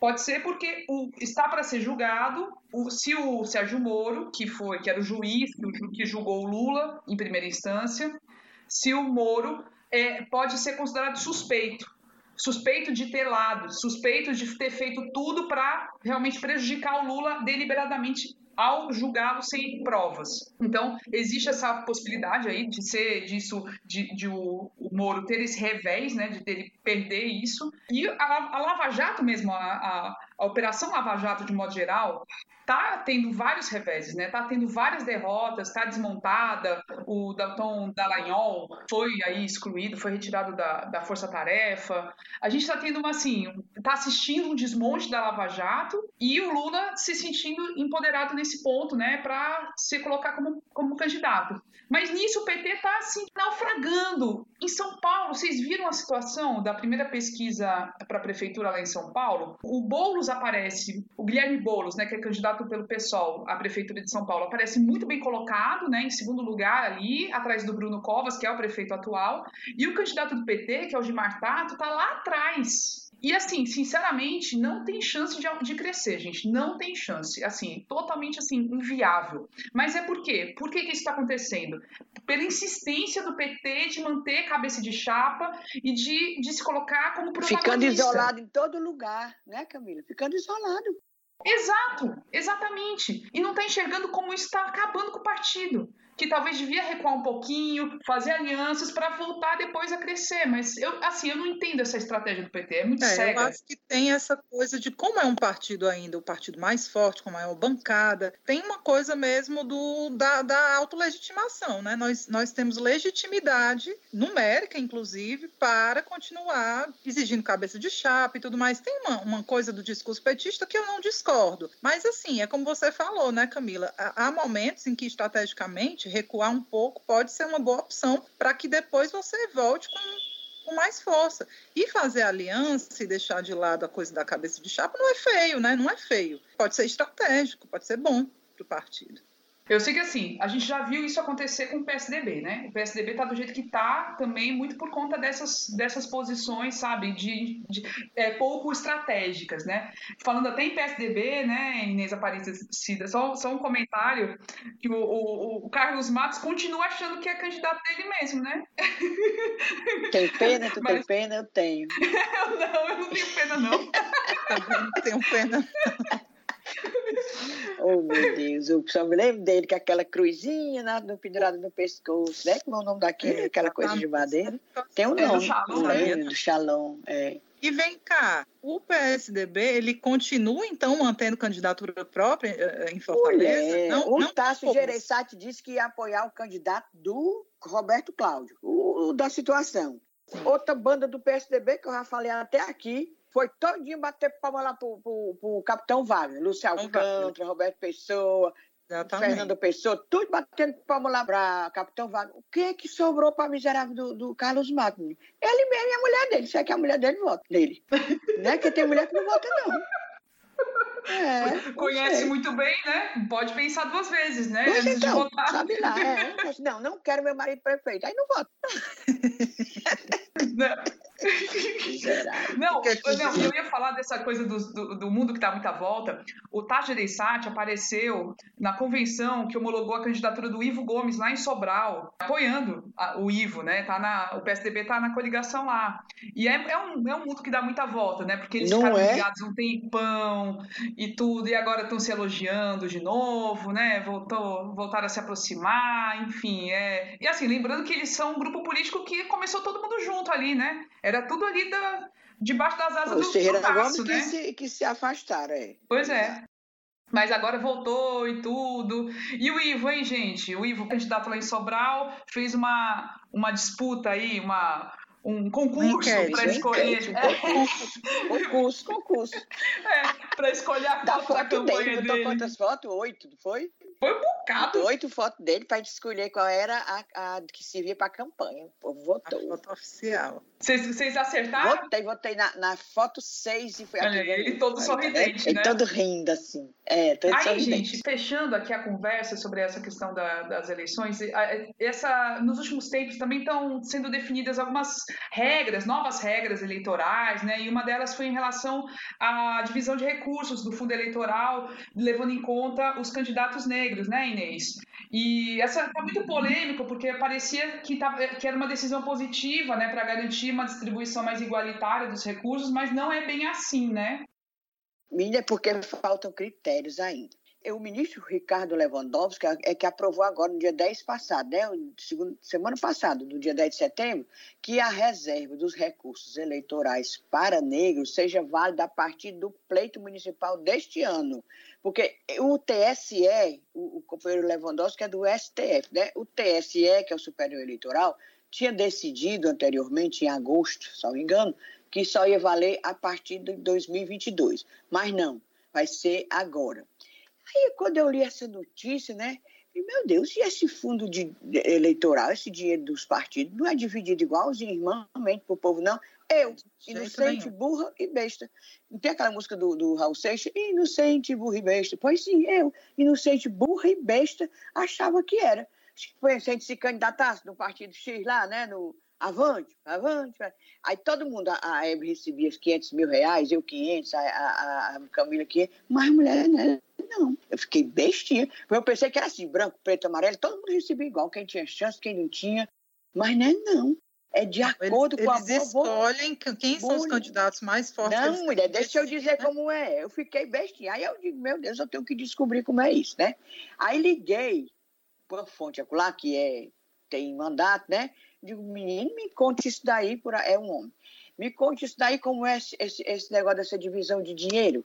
Pode ser porque o, está para ser julgado o, se o Sérgio Moro, que foi que era o juiz que, julgou o Lula em primeira instância, se o Moro é, pode ser considerado suspeito suspeito de ter lado, suspeito de ter feito tudo para realmente prejudicar o Lula deliberadamente ao julgá-lo sem provas. Então, existe essa possibilidade aí de ser disso, de, de o, o, Moro ter esse revés, né, de ele perder isso. E a, a Lava Jato mesmo, a, a, a Operação Lava Jato, de modo geral, tá tendo vários reveses, né? Tá tendo várias derrotas, tá desmontada. O Dalton Dallagnol foi aí excluído, foi retirado da, da Força Tarefa. A gente tá tendo uma assim, tá assistindo um desmonte da Lava Jato e o Lula se sentindo empoderado nesse ponto, né, para se colocar como, como candidato. Mas nisso o PT tá assim naufragando. Em São Paulo, vocês viram a situação da primeira pesquisa para a prefeitura lá em São Paulo? O Boulos aparece, o Guilherme Boulos, né, que é candidato pelo PSOL à prefeitura de São Paulo, aparece muito bem colocado, né, em segundo lugar ali, atrás do Bruno Covas, que é o prefeito atual, e o candidato do PT, que é o Gilmar Tato, tá lá atrás. E assim, sinceramente, não tem chance de, de crescer, gente. Não tem chance. Assim, totalmente assim, inviável. Mas é por quê? Por que, que isso está acontecendo? Pela insistência do PT de manter cabeça de chapa e de, de se colocar como protagonista. Ficando isolado em todo lugar, né, Camila? Ficando isolado. Exato, exatamente. E não está enxergando como está acabando com o partido que talvez devia recuar um pouquinho, fazer alianças para voltar depois a crescer. Mas eu, assim, eu não entendo essa estratégia do PT, é muito é, cega. Eu acho que tem essa coisa de como é um partido ainda, o partido mais forte, como é uma bancada, tem uma coisa mesmo do, da, da autolegitimação, né? Nós, nós temos legitimidade, numérica, inclusive, para continuar exigindo cabeça de chapa e tudo mais. Tem uma, uma coisa do discurso petista que eu não discordo. Mas, assim, é como você falou, né, Camila? Há momentos em que, estrategicamente, recuar um pouco pode ser uma boa opção para que depois você volte com, com mais força. E fazer aliança e deixar de lado a coisa da cabeça de chapa não é feio, né? Não é feio. Pode ser estratégico, pode ser bom para o partido. Eu sei que assim, a gente já viu isso acontecer com o PSDB, né? O PSDB tá do jeito que tá também muito por conta dessas, dessas posições, sabe, de, de é, pouco estratégicas, né? Falando até em PSDB, né, Inês Aparecida, só, só um comentário que o, o, o, Carlos Matos continua achando que é candidato dele mesmo, né? [LAUGHS] Tem pena? Tu Mas... tem pena? Eu tenho. [LAUGHS] não, eu não tenho pena, não. [LAUGHS] eu não tenho pena. Oh, meu Deus, eu só me lembro dele com aquela cruzinha né, no, pendurada no pescoço, né? Como é o nome daquele, aquela coisa de madeira? Tem um é nome, do lembro, do Shalom, é. E vem cá, o PSDB, ele continua, então, mantendo candidatura própria eh, em Fortaleza? Mulher, não, o não Tasso Gereissati disse que ia apoiar o candidato do Roberto Cláudio, o, o da situação. Outra banda do PSDB, que eu já falei até aqui, foi todinho bater palma lá pro, pro, pro Capitão Wagner, Lúcio Alcântara, Roberto Pessoa, Exatamente. Fernando Pessoa, tudo batendo palma lá para Capitão Wagner. O que que sobrou para miserável do, do Carlos Magno? Ele mesmo e a mulher dele, se é que a mulher dele vota nele. não é que tem mulher que não vota, não. É, Conhece muito bem, né? Pode pensar duas vezes, né? Pois Antes então, de votar. Sabe lá, é. Não, não quero meu marido prefeito. Aí não voto. [LAUGHS] Não. Não, não, eu ia falar dessa coisa do, do, do mundo que está muito à volta. O Taj Reissati apareceu na convenção que homologou a candidatura do Ivo Gomes lá em Sobral, apoiando a, o Ivo, né? Tá na, o PSDB está na coligação lá. E é, é, um, é um mundo que dá muita volta, né? Porque eles Não ficaram é? ligados um tempão e tudo, e agora estão se elogiando de novo, né? Voltou, voltaram a se aproximar, enfim. É... E assim, lembrando que eles são um grupo político que começou todo mundo junto ali, né? Era tudo ali da, debaixo das asas Os do Ferreira Gomes né? que, se, que se afastaram, é. Pois é. mas agora voltou e tudo. E o Ivo, hein, gente? O Ivo, candidato lá em Sobral, fez uma, uma disputa aí, uma, um concurso para escolher. Um concurso, concurso. [LAUGHS] É, para escolher a da foto da campanha dele. quantas fotos? Oito, foi? Foi um bocado. Oito fotos dele para escolher qual era a, a que servia para a campanha. O povo votou. A foto oficial. Vocês acertaram? Votei, votei na, na foto 6 e foi Olha, aqui. ele todo sorridente, ele né? todo rindo, assim. É, todo Aí, sorridente. gente, fechando aqui a conversa sobre essa questão da- das eleições, a- essa, nos últimos tempos também estão sendo definidas algumas regras, novas regras eleitorais, né? E uma delas foi em relação à divisão de recursos do fundo eleitoral, levando em conta os candidatos negros, né, Inês? E essa tá muito polêmico, porque parecia que, que era uma decisão positiva, né, para garantir uma distribuição mais igualitária dos recursos, mas não é bem assim, né? Milha, é porque faltam critérios ainda. E O ministro Ricardo Lewandowski é que aprovou agora, no dia 10 passado, né, semana passada, no dia 10 de setembro, que a reserva dos recursos eleitorais para negros seja válida a partir do pleito municipal deste ano. Porque o TSE, o, o companheiro Lewandowski é do STF, né? O TSE, que é o Superior Eleitoral, tinha decidido anteriormente, em agosto, se não me engano, que só ia valer a partir de 2022. Mas não, vai ser agora. Aí, quando eu li essa notícia, né? falei, Meu Deus, e esse fundo de, eleitoral, esse dinheiro dos partidos, não é dividido igualzinho, irmãmente, para o povo, não? Eu, inocente, nenhum. burra e besta. Não tem aquela música do, do Raul Seixas? Inocente, burra e besta. Pois sim, eu, inocente, burra e besta, achava que era. Se a gente se candidatasse no partido X lá, né? No Avante, Avante. Aí todo mundo, a, a Hebe recebia os 500 mil reais, eu 500, a, a, a Camila 500, mas a mulher, né? Não, eu fiquei. Porque Eu pensei que era assim, branco, preto, amarelo, todo mundo recebia igual, quem tinha chance, quem não tinha. Mas não é não. É de acordo Eles, com a eles escolhem que- quem são os candidatos mais fortes. Não, mulher, deixa eu dizer né? como é. Eu fiquei bestinha. Aí eu digo, meu Deus, eu tenho que descobrir como é isso, né? Aí liguei para uma fonte lá, que é, tem mandato, né? Digo, menino, me conte isso daí, por é um homem. Me conte isso daí, como é esse, esse, esse negócio dessa divisão de dinheiro.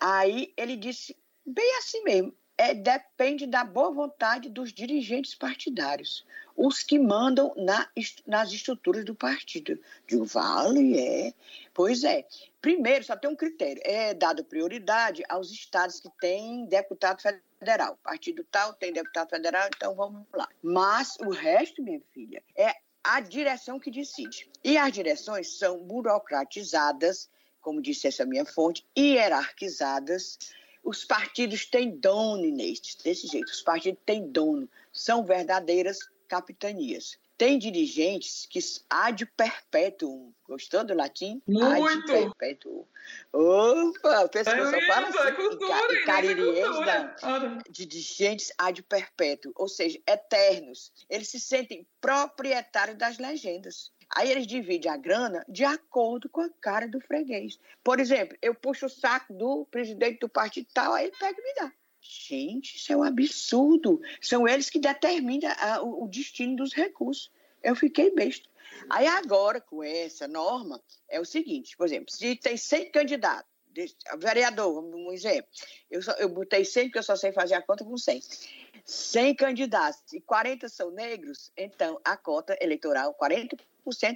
Aí ele disse, bem assim mesmo, é, depende da boa vontade dos dirigentes partidários, os que mandam na, nas estruturas do partido. Digo, vale, é. Pois é. Primeiro, só tem um critério: é dado prioridade aos estados que têm deputado federal. Partido tal tem deputado federal, então vamos lá. Mas o resto, minha filha, é a direção que decide. E as direções são burocratizadas, como disse essa minha fonte, hierarquizadas. Os partidos têm dono, Inês, desse jeito. Os partidos têm dono. São verdadeiras capitanias. Tem dirigentes que ad perpetuum. Gostou do latim? Muito. Ad perpetuum. Opa, pensa que eu só É falo assim. é cultura, em ca- em Inês, é cultura. de dirigentes ad perpétuo, ou seja, eternos. Eles se sentem proprietários das legendas. Aí eles dividem a grana de acordo com a cara do freguês. Por exemplo, eu puxo o saco do presidente do partido tal, aí ele pega e me dá. Gente, isso é um absurdo. São eles que determinam ah, o, o destino dos recursos. Eu fiquei besta. Aí agora, com essa norma, é o seguinte, por exemplo, se tem 100 candidatos, vereador, um exemplo, eu, só, eu botei 100 porque eu só sei fazer a conta com 100. 100 candidatos e 40 são negros, então a cota eleitoral, 40%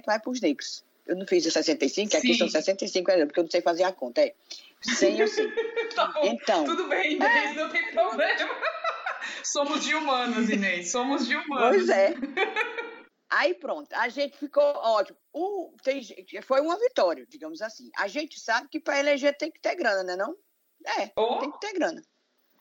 vai para os negros. Eu não fiz 65, que aqui Sim. são 65, é, porque eu não sei fazer a conta. É 100 eu sei. [LAUGHS] Tá bom. Então, Tudo bem, Inês, não tem problema. [LAUGHS] Somos de humanos, Inês. Somos de humanos. Pois é. [LAUGHS] Aí pronto, a gente ficou ótimo. O, tem, foi uma vitória, digamos assim. A gente sabe que para eleger tem que ter grana, né não? É, Oh. tem que ter grana.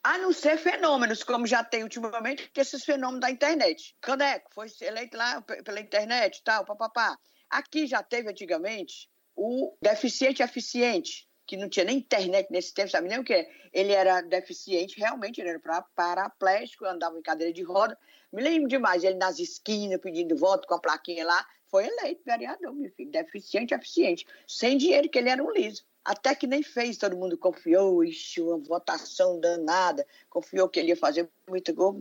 A não ser fenômenos, como já tem ultimamente, que esses fenômenos da internet. Caneco foi eleito lá pe- pela internet tal, papapá. Aqui já teve antigamente o deficiente eficiente, que não tinha nem internet nesse tempo, sabe nem o que é? Ele era deficiente, realmente, ele era paraplégico, andava em cadeira de roda. Me lembro demais, ele nas esquinas pedindo voto com a plaquinha lá, foi eleito vereador, meu filho, deficiente eficiente, sem dinheiro, que ele era um liso. Até que nem fez, todo mundo confiou, ixi, uma votação danada, confiou que ele ia fazer muito gol.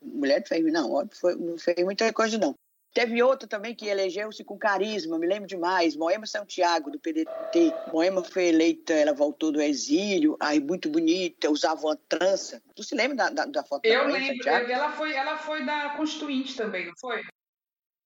Mulher não fez, não, foi- não fez muita coisa, não. Teve outra também que elegeu-se com carisma, me lembro demais, Moema Santiago, do PDT. Moema foi eleita, ela voltou do exílio, aí muito bonita, usava uma trança. Tu se lembra da, da, da foto Eu lembro, Santiago? ela foi, ela foi da Constituinte também, não foi?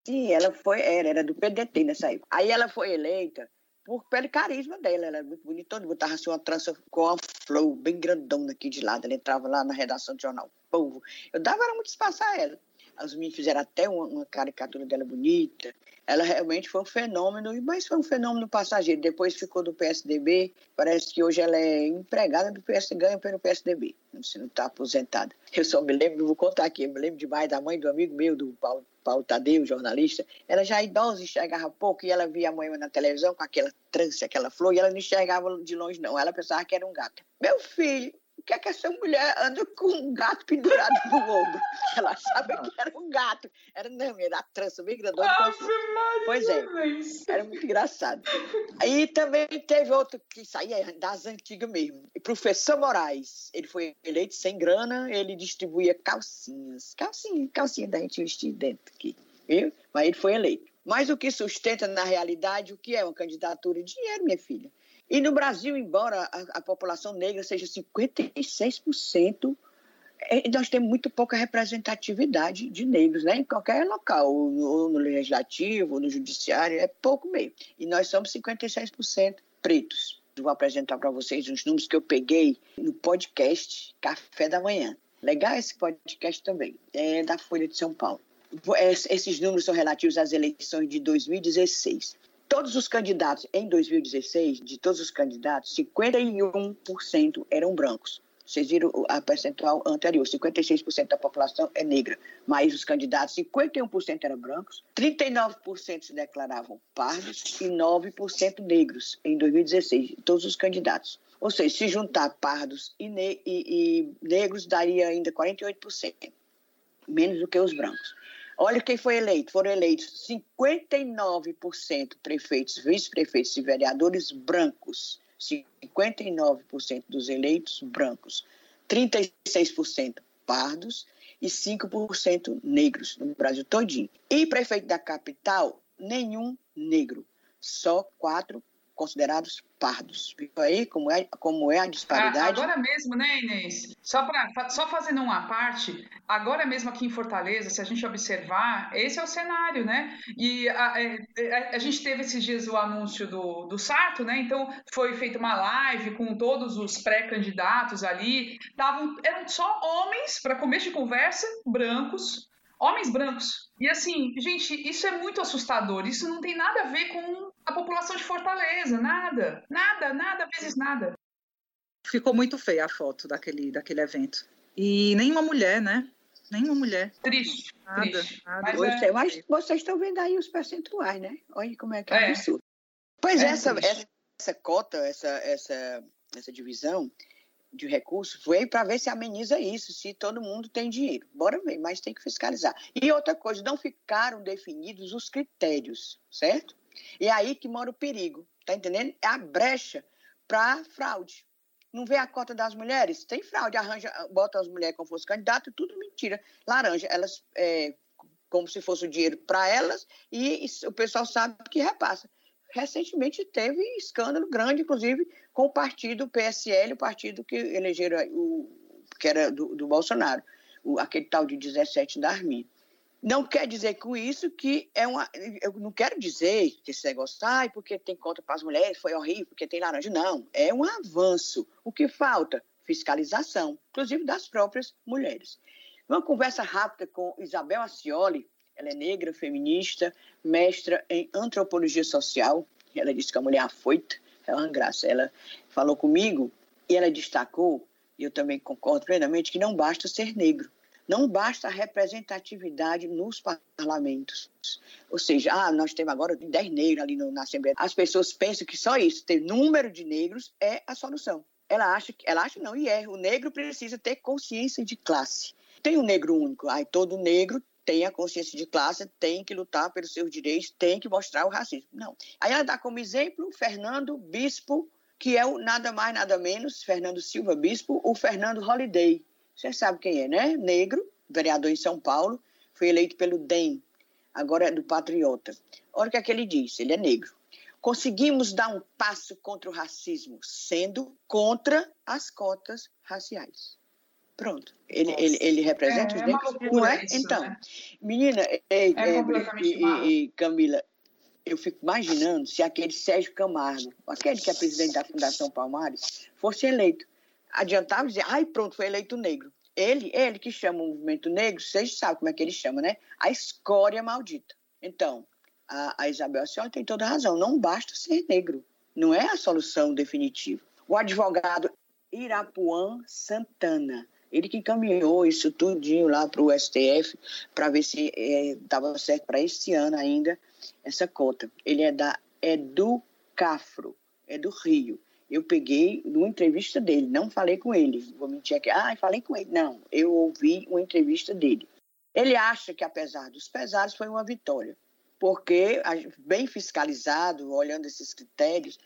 Sim, ela foi, era, era do PDT nessa época. Aí ela foi eleita por, pelo carisma dela, ela era muito bonita, botava assim uma trança com uma flor bem grandona aqui de lado, ela entrava lá na redação do jornal Povo. Eu dava era muito espaço a ela. Os meninos fizeram até uma, uma, caricatura dela bonita. Ela realmente foi um fenômeno, mas foi um fenômeno passageiro. Depois ficou do PSDB. Parece que hoje ela é empregada do PSDB, ganha pelo PSDB. Se não está aposentada. Eu só me lembro, vou contar aqui, me lembro demais da mãe do amigo meu, do Paulo, Paulo Tadeu, jornalista. Ela já idosa, enxergava pouco, e ela via a mãe na televisão com aquela trança, aquela flor, e ela não enxergava de longe, não. Ela pensava que era um gato. Meu filho, que é que essa mulher anda com um gato pendurado no ombro? [LAUGHS] Ela achava que era um gato. Era não, era a trança bem grandona. Pois é, era muito engraçado. Aí também teve outro que saía das antigas mesmo. Professor Moraes, ele foi eleito sem grana, ele distribuía calcinhas. Calcinha, calcinha da gente vestir dentro aqui, viu? Mas ele foi eleito. Mas o que sustenta na realidade o que é uma candidatura? Dinheiro, minha filha. E no Brasil, embora a, a população negra seja 56%, é, nós temos muito pouca representatividade de negros, né? Em qualquer local, ou no legislativo, ou no judiciário, é pouco mesmo. E nós somos 56% pretos. Vou apresentar para vocês uns números que eu peguei no podcast Café da Manhã. Legal esse podcast também, é da Folha de São Paulo. Esses números são relativos às eleições de 2016 todos os candidatos em 2016, de todos os candidatos, 51% eram brancos. Vocês viram a percentual anterior, 56% da população é negra, mas os candidatos, 51% eram brancos, 39% se declaravam pardos e 9% negros em 2016, todos os candidatos. Ou seja, se juntar pardos e, ne e, e negros, daria ainda 48%, menos do que os brancos. Olha quem foi eleito. Foram eleitos 59% prefeitos, vice-prefeitos e vereadores brancos. 59% dos eleitos brancos. 36% pardos e 5% negros no Brasil todinho. E prefeito da capital, nenhum negro. Só quatro considerados pardos. Viu aí como é, como é a disparidade? Agora mesmo, né, Inês? Só, pra, só fazendo uma parte, agora mesmo aqui em Fortaleza, se a gente observar, esse é o cenário, né? E a, a, é, é, a gente teve esses dias o anúncio do, do Sarto, né? Então foi feita uma live com todos os pré-candidatos ali. Tavam, eram só homens, para começo de conversa, brancos, homens brancos. E assim, gente, isso é muito assustador. Isso não tem nada a ver com a população de Fortaleza, nada, nada, nada vezes nada. Ficou muito feia a foto daquele, daquele evento. E nenhuma mulher, né? Nenhuma mulher. Triste. Nada, triste. Nada. Mas, é... mas, vocês estão vendo aí os percentuais, né? Olha como é que é, é. absurdo. Pois é, essa, essa, essa cota, essa, essa, essa divisão, de recursos veio para ver se ameniza isso, se todo mundo tem dinheiro. Bora ver, mas tem que fiscalizar. E outra coisa, não ficaram definidos os critérios, certo? E é aí que mora o perigo, tá entendendo? É a brecha para fraude. Não vê a cota das mulheres? Tem fraude, arranja, bota as mulheres como fosse candidato, tudo mentira. Laranja, elas é, como se fosse o dinheiro para elas e, e o pessoal sabe que repassa recentemente teve escândalo grande, inclusive, com o partido PSL, o partido que elegeram o que era do, do Bolsonaro, o, aquele tal de 17 da Armin. Não quer dizer com isso que é uma. Eu não quero dizer que esse negócio, ai, porque tem conta para as mulheres, foi horrível, porque tem laranja. Não, é um avanço. O que falta? Fiscalização, inclusive das próprias mulheres. Uma conversa rápida com Isabel Acioli, ela é negra, feminista, mestra em antropologia social. Ela disse que a mulher afoita, é uma graça. Ela falou comigo e ela destacou, e eu também concordo plenamente, que não basta ser negro. Não basta a representatividade nos parlamentos. Ou seja, ah, nós temos agora 10 negros ali no, na Assembleia. As pessoas pensam que só isso, ter número de negros, é a solução. Ela acha, ela acha não, e é. O negro precisa ter consciência de classe. Tem um negro único, aí todo negro tem a consciência de classe, tem que lutar pelos seus direitos, tem que mostrar o racismo. Não. Aí ela dá como exemplo Fernando Bispo, que é o nada mais, nada menos, Fernando Silva Bispo, o Fernando Holiday. Você sabe quem é, né? Negro, vereador em São Paulo, foi eleito pelo DEM. agora é do Patriota. Olha o que, é que ele diz, ele é negro. Conseguimos dar um passo contra o racismo, sendo contra as cotas raciais. Pronto. Ele, ele, ele representa é, os negros, é não é? Isso, então, né? menina, é, É é, e, e, Camila, eu fico imaginando se aquele Sérgio Camargo, aquele que é presidente da Fundação Palmares, fosse eleito. Adiantava dizer, ai, pronto, foi eleito negro. Ele, ele que chama o movimento negro, vocês sabem como é que ele chama, né? A escória maldita. Então, a, a Isabel, a senhora tem toda a razão, não basta ser negro, não é a solução definitiva. O advogado Irapuã Santana, ele que encaminhou isso tudinho lá para o STF para ver se estava certo para este ano ainda essa cota. Ele é da Educafro, é do Rio. Eu peguei uma entrevista dele, não falei com ele. Vou mentir aqui, ah, falei com ele. Não, eu ouvi uma entrevista dele. Ele acha que, apesar dos pesares, foi uma vitória, porque, bem fiscalizado, olhando esses critérios,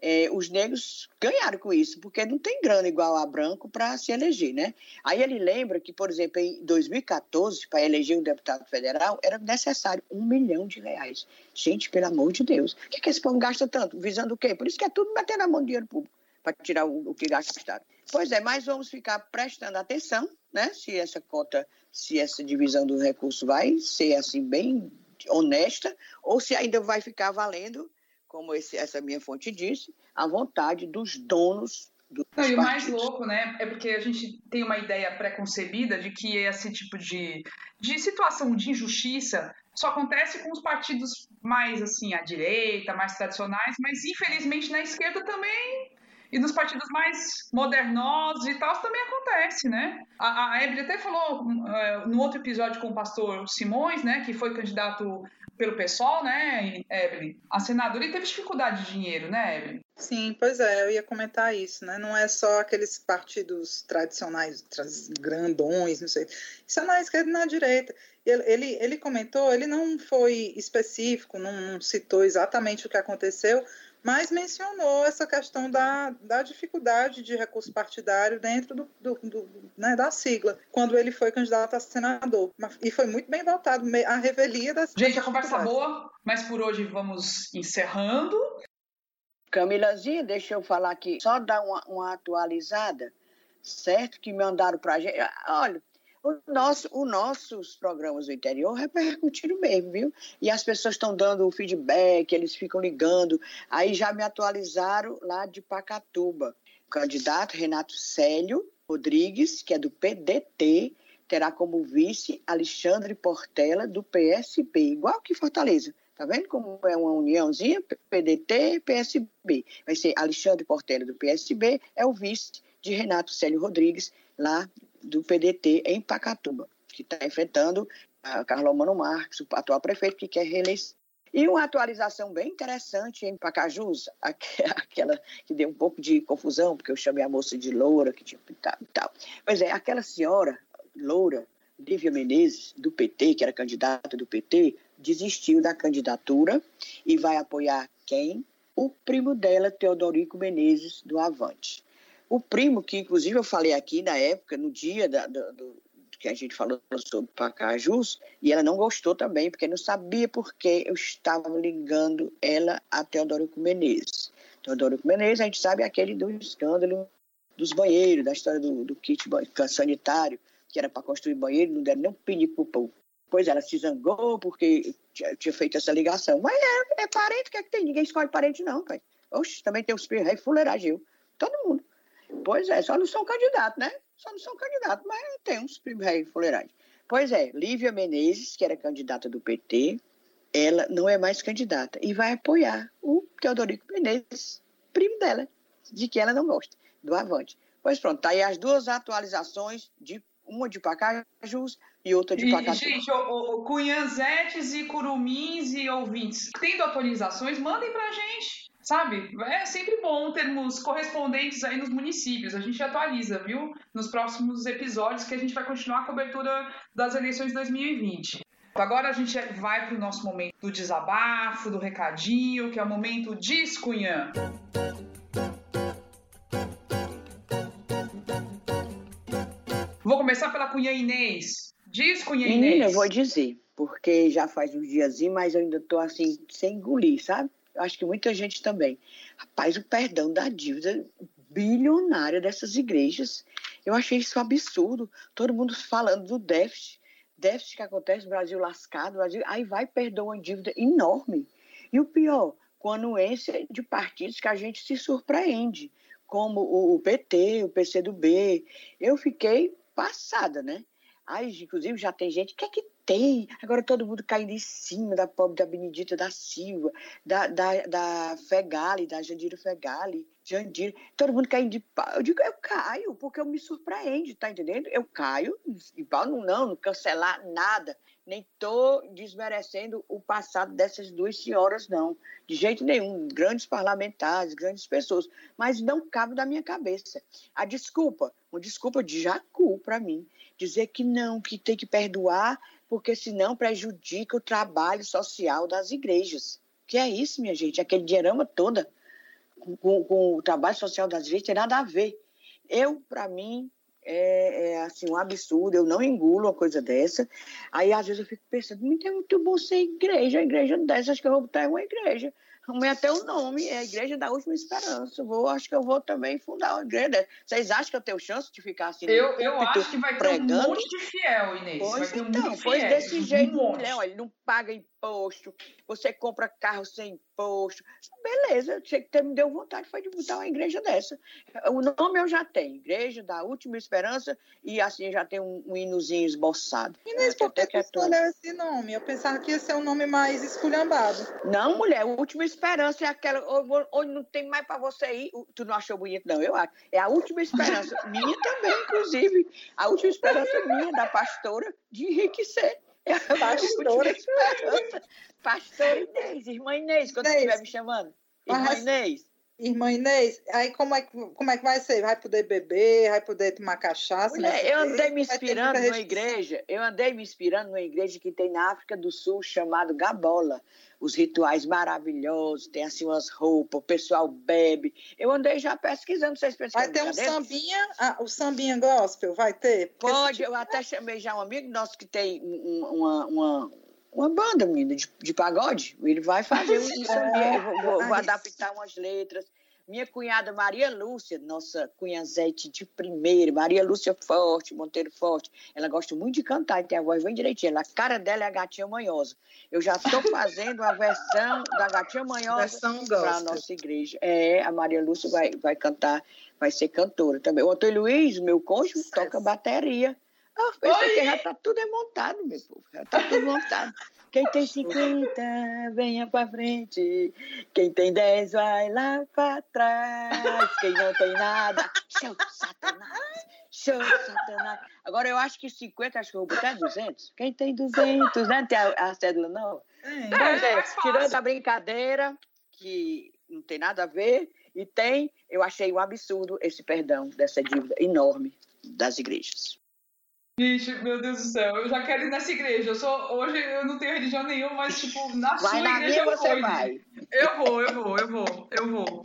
é, os negros ganharam com isso, porque não tem grana igual a branco para se eleger, né? Aí ele lembra que, por exemplo, em 2014, para eleger um deputado federal, era necessário um milhão de reais. Gente, pelo amor de Deus, o que, que esse povo gasta tanto? Visando o quê? Por isso que é tudo metendo na mão do dinheiro público, para tirar o, o que. Pois é, mas vamos ficar prestando atenção, né? Se essa cota, se essa divisão do recurso vai ser assim bem honesta, ou se ainda vai ficar valendo como esse, essa minha fonte disse, a vontade dos donos dos Não, e o mais partidos. louco, né, é porque a gente tem uma ideia preconcebida de que esse tipo de, de situação de injustiça só acontece com os partidos mais, assim, à direita, mais tradicionais, mas infelizmente na esquerda também e nos partidos mais modernosos e tal, também acontece, né? A, a Evelyn até falou uh, no outro episódio com o pastor Simões, né, que foi candidato pelo PSOL, né, Evelyn? A senadora e teve dificuldade de dinheiro, né, Evelyn? Sim, pois é, eu ia comentar isso, né? Não é só aqueles partidos tradicionais, grandões, não sei. Isso é na esquerda e na direita. Ele, ele, ele comentou, ele não foi específico, não citou exatamente o que aconteceu, mas mencionou essa questão da, da dificuldade de recurso partidário dentro do, do, do, né, da sigla, quando ele foi candidato a senador. E foi muito bem votado, a revelia das. Gente, a conversa boa, mas por hoje vamos encerrando. Camilazinha, deixa eu falar aqui, só dar uma, uma atualizada, certo? Que mandaram para a gente. Olha, o nosso, os nossos programas do interior repercutiram mesmo, viu? E as pessoas estão dando o feedback, eles ficam ligando. Aí já me atualizaram lá de Pacatuba. O candidato Renato Célio Rodrigues, que é do PDT, terá como vice Alexandre Portela, do PSB, igual que Fortaleza. Tá vendo como é uma uniãozinha? PDT, PSB. Vai ser Alexandre Portela, do PSB, é o vice de Renato Célio Rodrigues, lá do PDT em Pacatuba, que está enfrentando a Carlos Mano Marques, o atual prefeito, que quer reeleição. E uma atualização bem interessante em Pacajus, [LAUGHS] aquela que deu um pouco de confusão, porque eu chamei a moça de loura, que tinha pintado e tal. Pois é, aquela senhora loura, Lívia Menezes, do PT, que era candidata do PT, desistiu da candidatura e vai apoiar quem? O primo dela, Teodorico Menezes, do Avante. O primo, que inclusive eu falei aqui na época, no dia da, do, do, que a gente falou sobre Pacajus, e ela não gostou também, porque não sabia por que eu estava ligando ela a Teodorico Menezes. Teodorico Menezes, a gente sabe, é aquele do escândalo dos banheiros, da história do, do kit sanitário, que era para construir banheiro, não deram nem um pinico para o povo. Pois ela se zangou porque tinha, tinha feito essa ligação. Mas é, é parente, o que é que tem? Ninguém escolhe parente, não, pai. Oxe, também tem os rei fuleiragem, todo mundo. Pois é, só não são candidatos, né? Só não são candidatos, mas tem uns primos rei fuleiragem. Pois é, Lívia Menezes, que era candidata do PT, ela não é mais candidata e vai apoiar o Teodorico Menezes, primo dela, de que ela não gosta, do Avante. Pois pronto, tá aí as duas atualizações de uma de Pacajus e outra de Pacatu. E, gente, o, o, Cunhanzetes e Curumins e ouvintes, tendo atualizações, mandem pra gente, sabe? É sempre bom termos correspondentes aí nos municípios. A gente atualiza, viu? Nos próximos episódios que a gente vai continuar a cobertura das eleições de 2020. Agora a gente vai para o nosso momento do desabafo, do recadinho, que é o momento Diz Cunhã. Vou começar pela Cunha Inês. Diz, Cunha Inês. Menina, eu vou dizer. porque já faz uns diazinhos, mas eu ainda estou assim, sem engolir, sabe? Acho que muita gente também. Rapaz, o perdão da dívida bilionária dessas igrejas, eu achei isso absurdo. Todo mundo falando do déficit, déficit que acontece no Brasil lascado, Brasil, aí vai perdoar uma dívida enorme. E o pior, com a anuência de partidos que a gente se surpreende, como o PT, o PCdoB. Eu fiquei passada, né? Aí, inclusive, já tem gente, o que é que tem? Agora todo mundo caindo em cima da pobre da Benedita da Silva, da, da, da Fegali, da Jandira Fegali, Jandira, todo mundo caindo de pau. Eu digo, eu caio, porque eu me surpreende, tá entendendo? Eu caio, e pau não, não, não cancelar nada nem estou desmerecendo o passado dessas duas senhoras, não. De jeito nenhum. Grandes parlamentares, grandes pessoas. Mas não cabe da minha cabeça. A desculpa, uma desculpa de jacu para mim. Dizer que não, que tem que perdoar, porque senão prejudica o trabalho social das igrejas. Que é isso, minha gente? Aquele dinheirama toda com, com o trabalho social das igrejas tem nada a ver. Eu, para mim, é, é, assim, um absurdo, eu não engulo uma coisa dessa. Aí às vezes eu fico pensando, é muito bom ser igreja, igreja dessa, acho que eu vou botar uma igreja. Arrumei até o nome, é a Igreja da Última Esperança. Vou, acho que eu vou também fundar uma igreja. Vocês acham que eu tenho chance de ficar assim? Eu, eu acho que vai ter pregando? um monte de fiel, Inês. Pois vai ter então, um pois desse jeito, mulher, olha, não paga imposto, você compra carro sem imposto. Beleza, você que me deu vontade foi de botar uma igreja dessa. O nome eu já tenho, Igreja da Última Esperança, e assim já tem um, um hinozinho esboçado. Inês, por que você escolheu esse nome? Eu pensava que ia ser um nome mais esculhambado. Não, mulher, Última Esperança é aquela onde não tem mais para você ir. Tu não achou bonito, não, eu acho. É a Última Esperança, [LAUGHS] minha também, inclusive. A Última Esperança minha, da pastora, de enriquecer. [LAUGHS] Pastora. Pastora Inês, irmã Inês, quando Inês. estiver me chamando. Irmã Inês. Irmã Inês, aí como é, que, como é que vai ser? Vai poder beber, vai poder tomar cachaça? Mulher, eu andei me inspirando numa igreja, eu andei me inspirando numa igreja que tem na África do Sul, chamado Gabola. Os rituais maravilhosos, tem assim umas roupas, o pessoal bebe. Eu andei já pesquisando, vocês pensam Vai ter um sambinha, ah, o sambinha gospel, vai ter? Pode, eu até chamei já um amigo nosso que tem uma, uma uma banda, menina, de, de pagode. Ele vai fazer um sambinha, [LAUGHS] vou, vou, vou adaptar umas letras. Minha cunhada Maria Lúcia, nossa cunhazete de primeira, Maria Lúcia Forte, Monteiro Forte, ela gosta muito de cantar tem a voz bem direitinha. A cara dela é a Gatinha Manhosa. Eu já estou fazendo a versão da Gatinha [LAUGHS] Manhosa para a nossa igreja. É, a Maria Lúcia vai, vai cantar, vai ser cantora também. O Antônio Luiz, meu cônjuge, toca bateria. Que já está tudo é montado, meu povo. Já está tudo montado. Quem tem 50, venha pra frente. Quem tem 10, vai lá pra trás. Quem não tem nada, show Satanás. Show Satanás. Agora, eu acho que 50, acho que eu vou botar 200. Quem tem 200, né? Não tem a, a cédula, não? É, pois é, é tirando a brincadeira, que não tem nada a ver, e tem, eu achei um absurdo esse perdão dessa dívida enorme das igrejas. Gente, meu Deus do céu, eu já quero ir nessa igreja. Eu sou, hoje eu não tenho religião nenhuma, mas tipo, na vai sua na igreja minha, eu você vou. Vai. Eu vou, eu vou, eu vou, eu vou.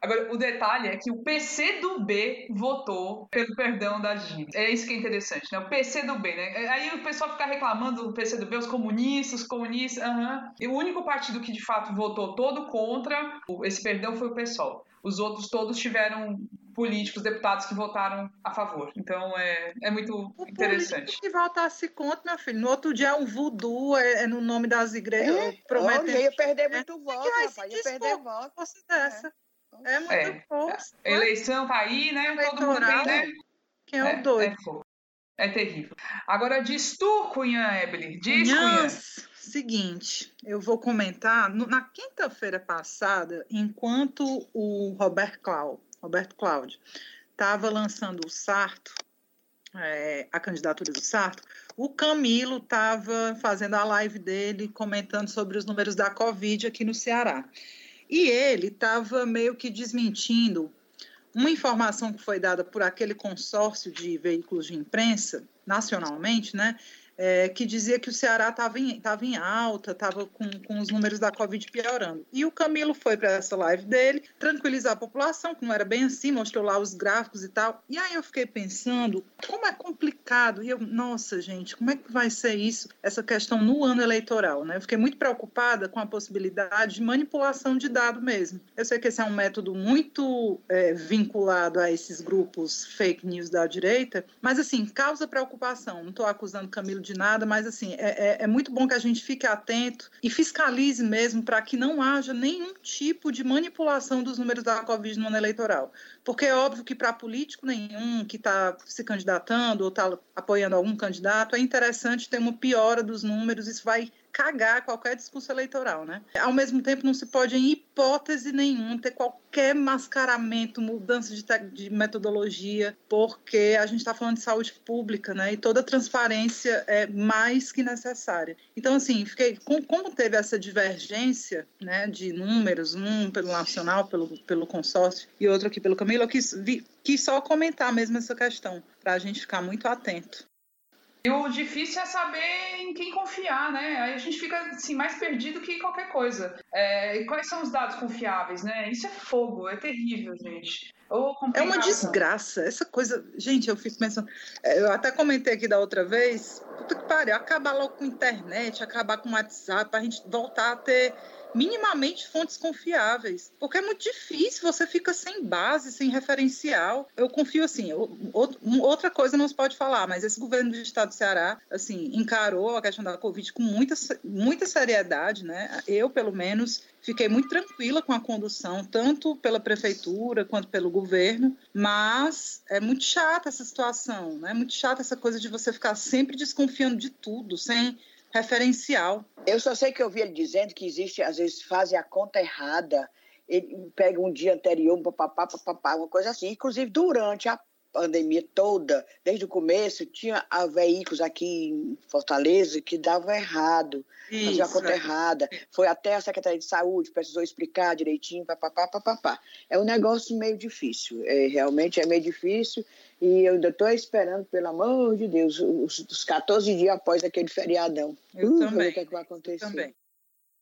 Agora, o detalhe é que o PC do B votou pelo perdão da dívida. É isso que é interessante, né? O PC do B, né? Aí o pessoal fica reclamando do PC do B, os comunistas, os comunistas, aham. E o único partido que de fato votou todo contra esse perdão foi o PSOL. Os outros todos tiveram políticos, deputados que votaram a favor. Então é, é muito o interessante. que votasse contra, meu filho. No outro dia é um voodoo, é, é no nome das igrejas. É? Prometendo, Olha, ia perder muito é. voto, rapaz. Ia perder voto. Dessa. É, é muito é. força. A eleição tá aí, né? Todo mundo tem, né? Quem é o é, doido? É, é, terrível. Agora diz tu, Cunha Ebele. Diz, Cunha. Seguinte, eu vou comentar. Na quinta-feira passada, enquanto o Robert Cláudio Roberto Cláudio, estava lançando o Sarto, é, a candidatura do Sarto, o Camilo estava fazendo a live dele comentando sobre os números da Covid aqui no Ceará. E ele estava meio que desmentindo uma informação que foi dada por aquele consórcio de veículos de imprensa, nacionalmente, né, é, que dizia que o Ceará estava em, tava em alta, estava com, com os números da Covid piorando. E o Camilo foi para essa live dele, tranquilizar a população, que não era bem assim, mostrou lá os gráficos e tal. E aí eu fiquei pensando como é complicado. E eu, nossa, gente, como é que vai ser isso, essa questão no ano eleitoral, né? Eu fiquei muito preocupada com a possibilidade de manipulação de dado mesmo. Eu sei que esse é um método muito é, vinculado a esses grupos fake news da direita, mas assim, causa preocupação. Não estou acusando Camilo de nada, mas assim, é, é, é muito bom que a gente fique atento e fiscalize mesmo para que não haja nenhum tipo de manipulação dos números da Covid no ano eleitoral. Porque é óbvio que para político nenhum que está se candidatando ou está apoiando algum candidato, é interessante ter uma piora dos números, isso vai cagar qualquer discurso eleitoral, né? Ao mesmo tempo, não se pode, em hipótese nenhuma, ter qualquer mascaramento, mudança de, de metodologia, porque a gente está falando de saúde pública, né? E toda transparência é mais que necessária. Então, assim, fiquei, como teve essa divergência, né, de números, um pelo nacional, pelo, pelo consórcio e outro aqui pelo Camilo, eu quis, vi, quis só comentar mesmo essa questão, para a gente ficar muito atento. E o difícil é saber em quem confiar, né? Aí a gente fica assim, mais perdido que qualquer coisa. É, e quais são os dados confiáveis, né? Isso é fogo, é terrível, gente. É uma desgraça. Essa coisa. Gente, eu fico pensando. É, eu até comentei aqui da outra vez. Puta que pariu, acabar logo com a internet, acabar com o WhatsApp, pra gente voltar a ter minimamente fontes confiáveis, porque é muito difícil, você fica sem base, sem referencial. Eu confio assim, outra coisa não se pode falar, mas esse governo do estado do Ceará, assim, encarou a questão da Covid com muita, muita seriedade, né? Eu, pelo menos, fiquei muito tranquila com a condução, tanto pela prefeitura quanto pelo governo, mas é muito chata essa situação, né? É muito chata essa coisa de você ficar sempre desconfiando de tudo, sem referencial. Eu só sei que eu vi ele dizendo que existe, às vezes, fazem a conta errada, ele pega um dia anterior, papapá, papapá, uma coisa assim. Inclusive, durante a pandemia toda, desde o começo, tinha veículos aqui em Fortaleza que davam errado, Isso, fazia a conta errada. Foi até a Secretaria de Saúde, precisou explicar direitinho, papapá, papapá. É um negócio meio difícil, é, realmente é meio difícil. E eu ainda estou esperando, pelo amor de Deus, os, os 14 dias após aquele feriadão. Eu uh, também. O que, é que vai acontecer. Eu também.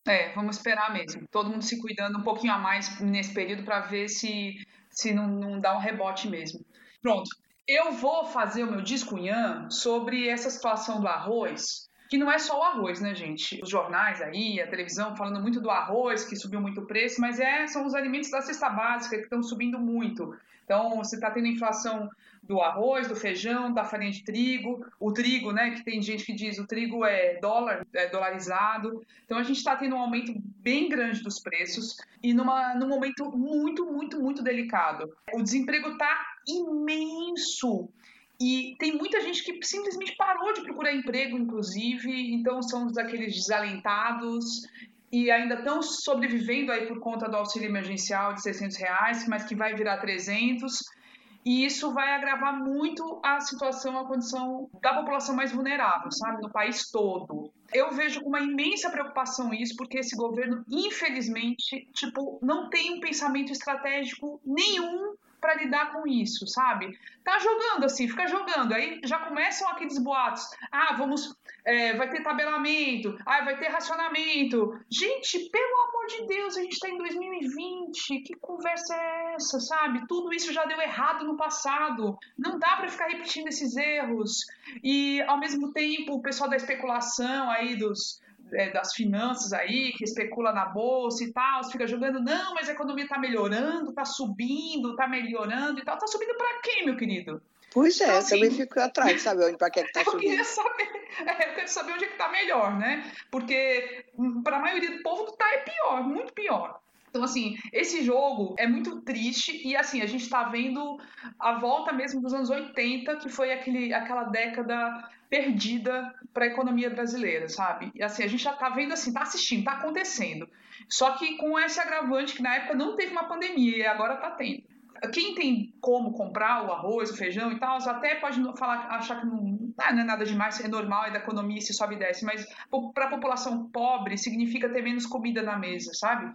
É, vamos esperar mesmo. Todo mundo se cuidando um pouquinho a mais nesse período para ver se, se não, não dá um rebote mesmo. Pronto. Eu vou fazer o meu discunhã sobre essa situação do arroz, que não é só o arroz, né, gente? Os jornais aí, a televisão falando muito do arroz, que subiu muito o preço, mas é, são os alimentos da cesta básica que estão subindo muito. Então, você está tendo inflação do arroz, do feijão, da farinha de trigo, o trigo, né, que tem gente que diz o trigo é dólar, é dolarizado. Então a gente está tendo um aumento bem grande dos preços e numa, num momento muito, muito, muito delicado. O desemprego está imenso. E tem muita gente que simplesmente parou de procurar emprego, inclusive, então são daqueles desalentados e ainda estão sobrevivendo aí por conta do auxílio emergencial de 600 reais, mas que vai virar 300 e isso vai agravar muito a situação, a condição da população mais vulnerável, sabe, no país todo. Eu vejo com uma imensa preocupação isso, porque esse governo, infelizmente, tipo, não tem um pensamento estratégico nenhum para lidar com isso, sabe? Tá jogando assim, fica jogando. Aí já começam aqueles boatos. Ah, vamos. É, vai ter tabelamento. Ah, vai ter racionamento. Gente, pelo amor de Deus, a gente tá em 2020. Que conversa é essa, sabe? Tudo isso já deu errado no passado. Não dá para ficar repetindo esses erros. E ao mesmo tempo, o pessoal da especulação aí dos é, das finanças aí, que especula na bolsa e tal, fica jogando, não, mas a economia está melhorando, está subindo, está melhorando e tal. Está subindo para quê, meu querido? Pois é, então, assim, também fico atrás de saber onde para que está subindo. [LAUGHS] Eu queria saber, é, eu quero saber onde é que está melhor, né? Porque hum, para a maioria do povo está é pior, muito pior. Então, assim, esse jogo é muito triste e, assim, a gente está vendo a volta mesmo dos anos 80, que foi aquele, aquela década perdida para a economia brasileira, sabe? E, assim, a gente já está vendo, assim, está assistindo, está acontecendo. Só que com esse agravante que na época não teve uma pandemia e agora está tendo. Quem tem como comprar o arroz, o feijão e tal, até pode falar, achar que não, ah, não é nada demais, é normal, é da economia, se sobe e desce, mas para a população pobre significa ter menos comida na mesa, sabe?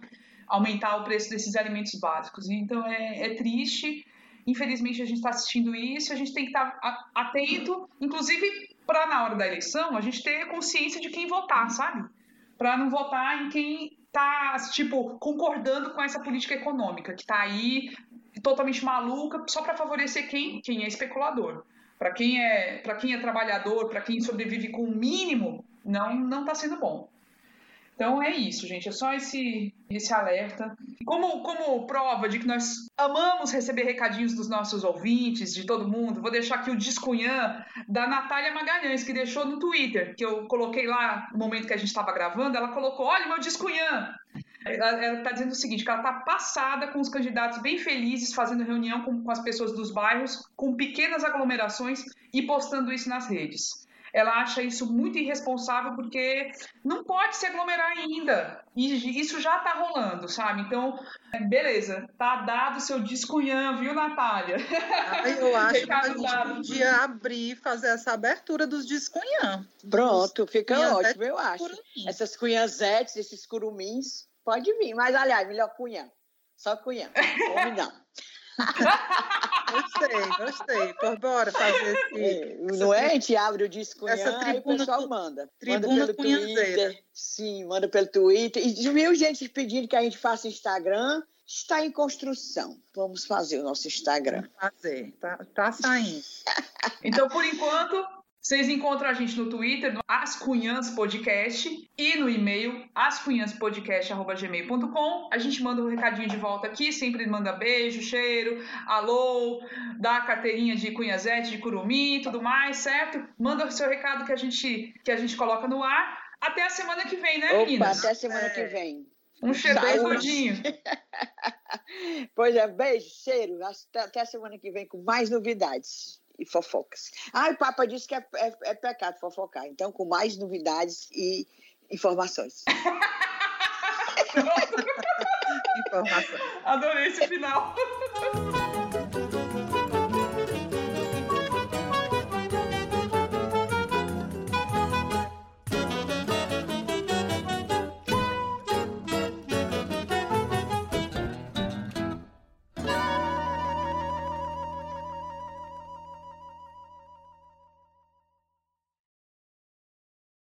Aumentar o preço desses alimentos básicos. Então é, é triste. Infelizmente a gente está assistindo isso, a gente tem que estar tá atento, inclusive para na hora da eleição a gente ter consciência de quem votar, sabe? Para não votar em quem está tipo concordando com essa política econômica que está aí totalmente maluca só para favorecer quem quem é especulador. para quem é para quem é trabalhador, para quem sobrevive com o mínimo, não não está sendo bom. Então é isso, gente. É só esse, esse alerta. Como, como prova de que nós amamos receber recadinhos dos nossos ouvintes, de todo mundo, vou deixar aqui o Discunhã da Natália Magalhães, que deixou no Twitter, que eu coloquei lá no momento que a gente estava gravando. Ela colocou: Olha, meu Discunhã. Ela está dizendo o seguinte: que ela está passada com os candidatos bem felizes, fazendo reunião com, com as pessoas dos bairros, com pequenas aglomerações e postando isso nas redes ela acha isso muito irresponsável porque não pode se aglomerar ainda. E isso já tá rolando, sabe? Então, beleza, tá dado seu descunhã, viu, Natália? Ah, eu acho que a gente dado. podia abrir, fazer essa abertura dos descunhã. Pronto, fica ótimo, eu acho. Essas cunhazetes, esses curumins, pode vir. Mas, aliás, melhor cunhã. Só cunhã. [LAUGHS] Homem não. [LAUGHS] gostei, gostei. Por bora fazer esse. É, não é? A gente abre o disco essa tribuna, o pessoal manda. Tribuna manda pelo Twitter. Sim, manda pelo Twitter. E viu gente pedindo que a gente faça Instagram. Está em construção. Vamos fazer o nosso Instagram. Vamos fazer. Tá, tá saindo. [LAUGHS] então, por enquanto, vocês encontram a gente no Twitter, no Ascunhãs Podcast e no e-mail ascunhãspodcast.gmail.com. A gente manda um recadinho de volta aqui, sempre manda beijo, cheiro, alô, dá a carteirinha de cunhazete, de curumim e tudo mais, certo? Manda o seu recado que a gente, que a gente coloca no ar. Até a semana que vem, né, Opa, meninas? Até a semana é. que vem. Um cheiro bem gordinho. [LAUGHS] pois é, beijo, cheiro. Até a semana que vem com mais novidades e fofocas. Ah, o Papa disse que é, é, é pecado fofocar. Então, com mais novidades e informações. [LAUGHS] Informação. Adorei esse final. [LAUGHS]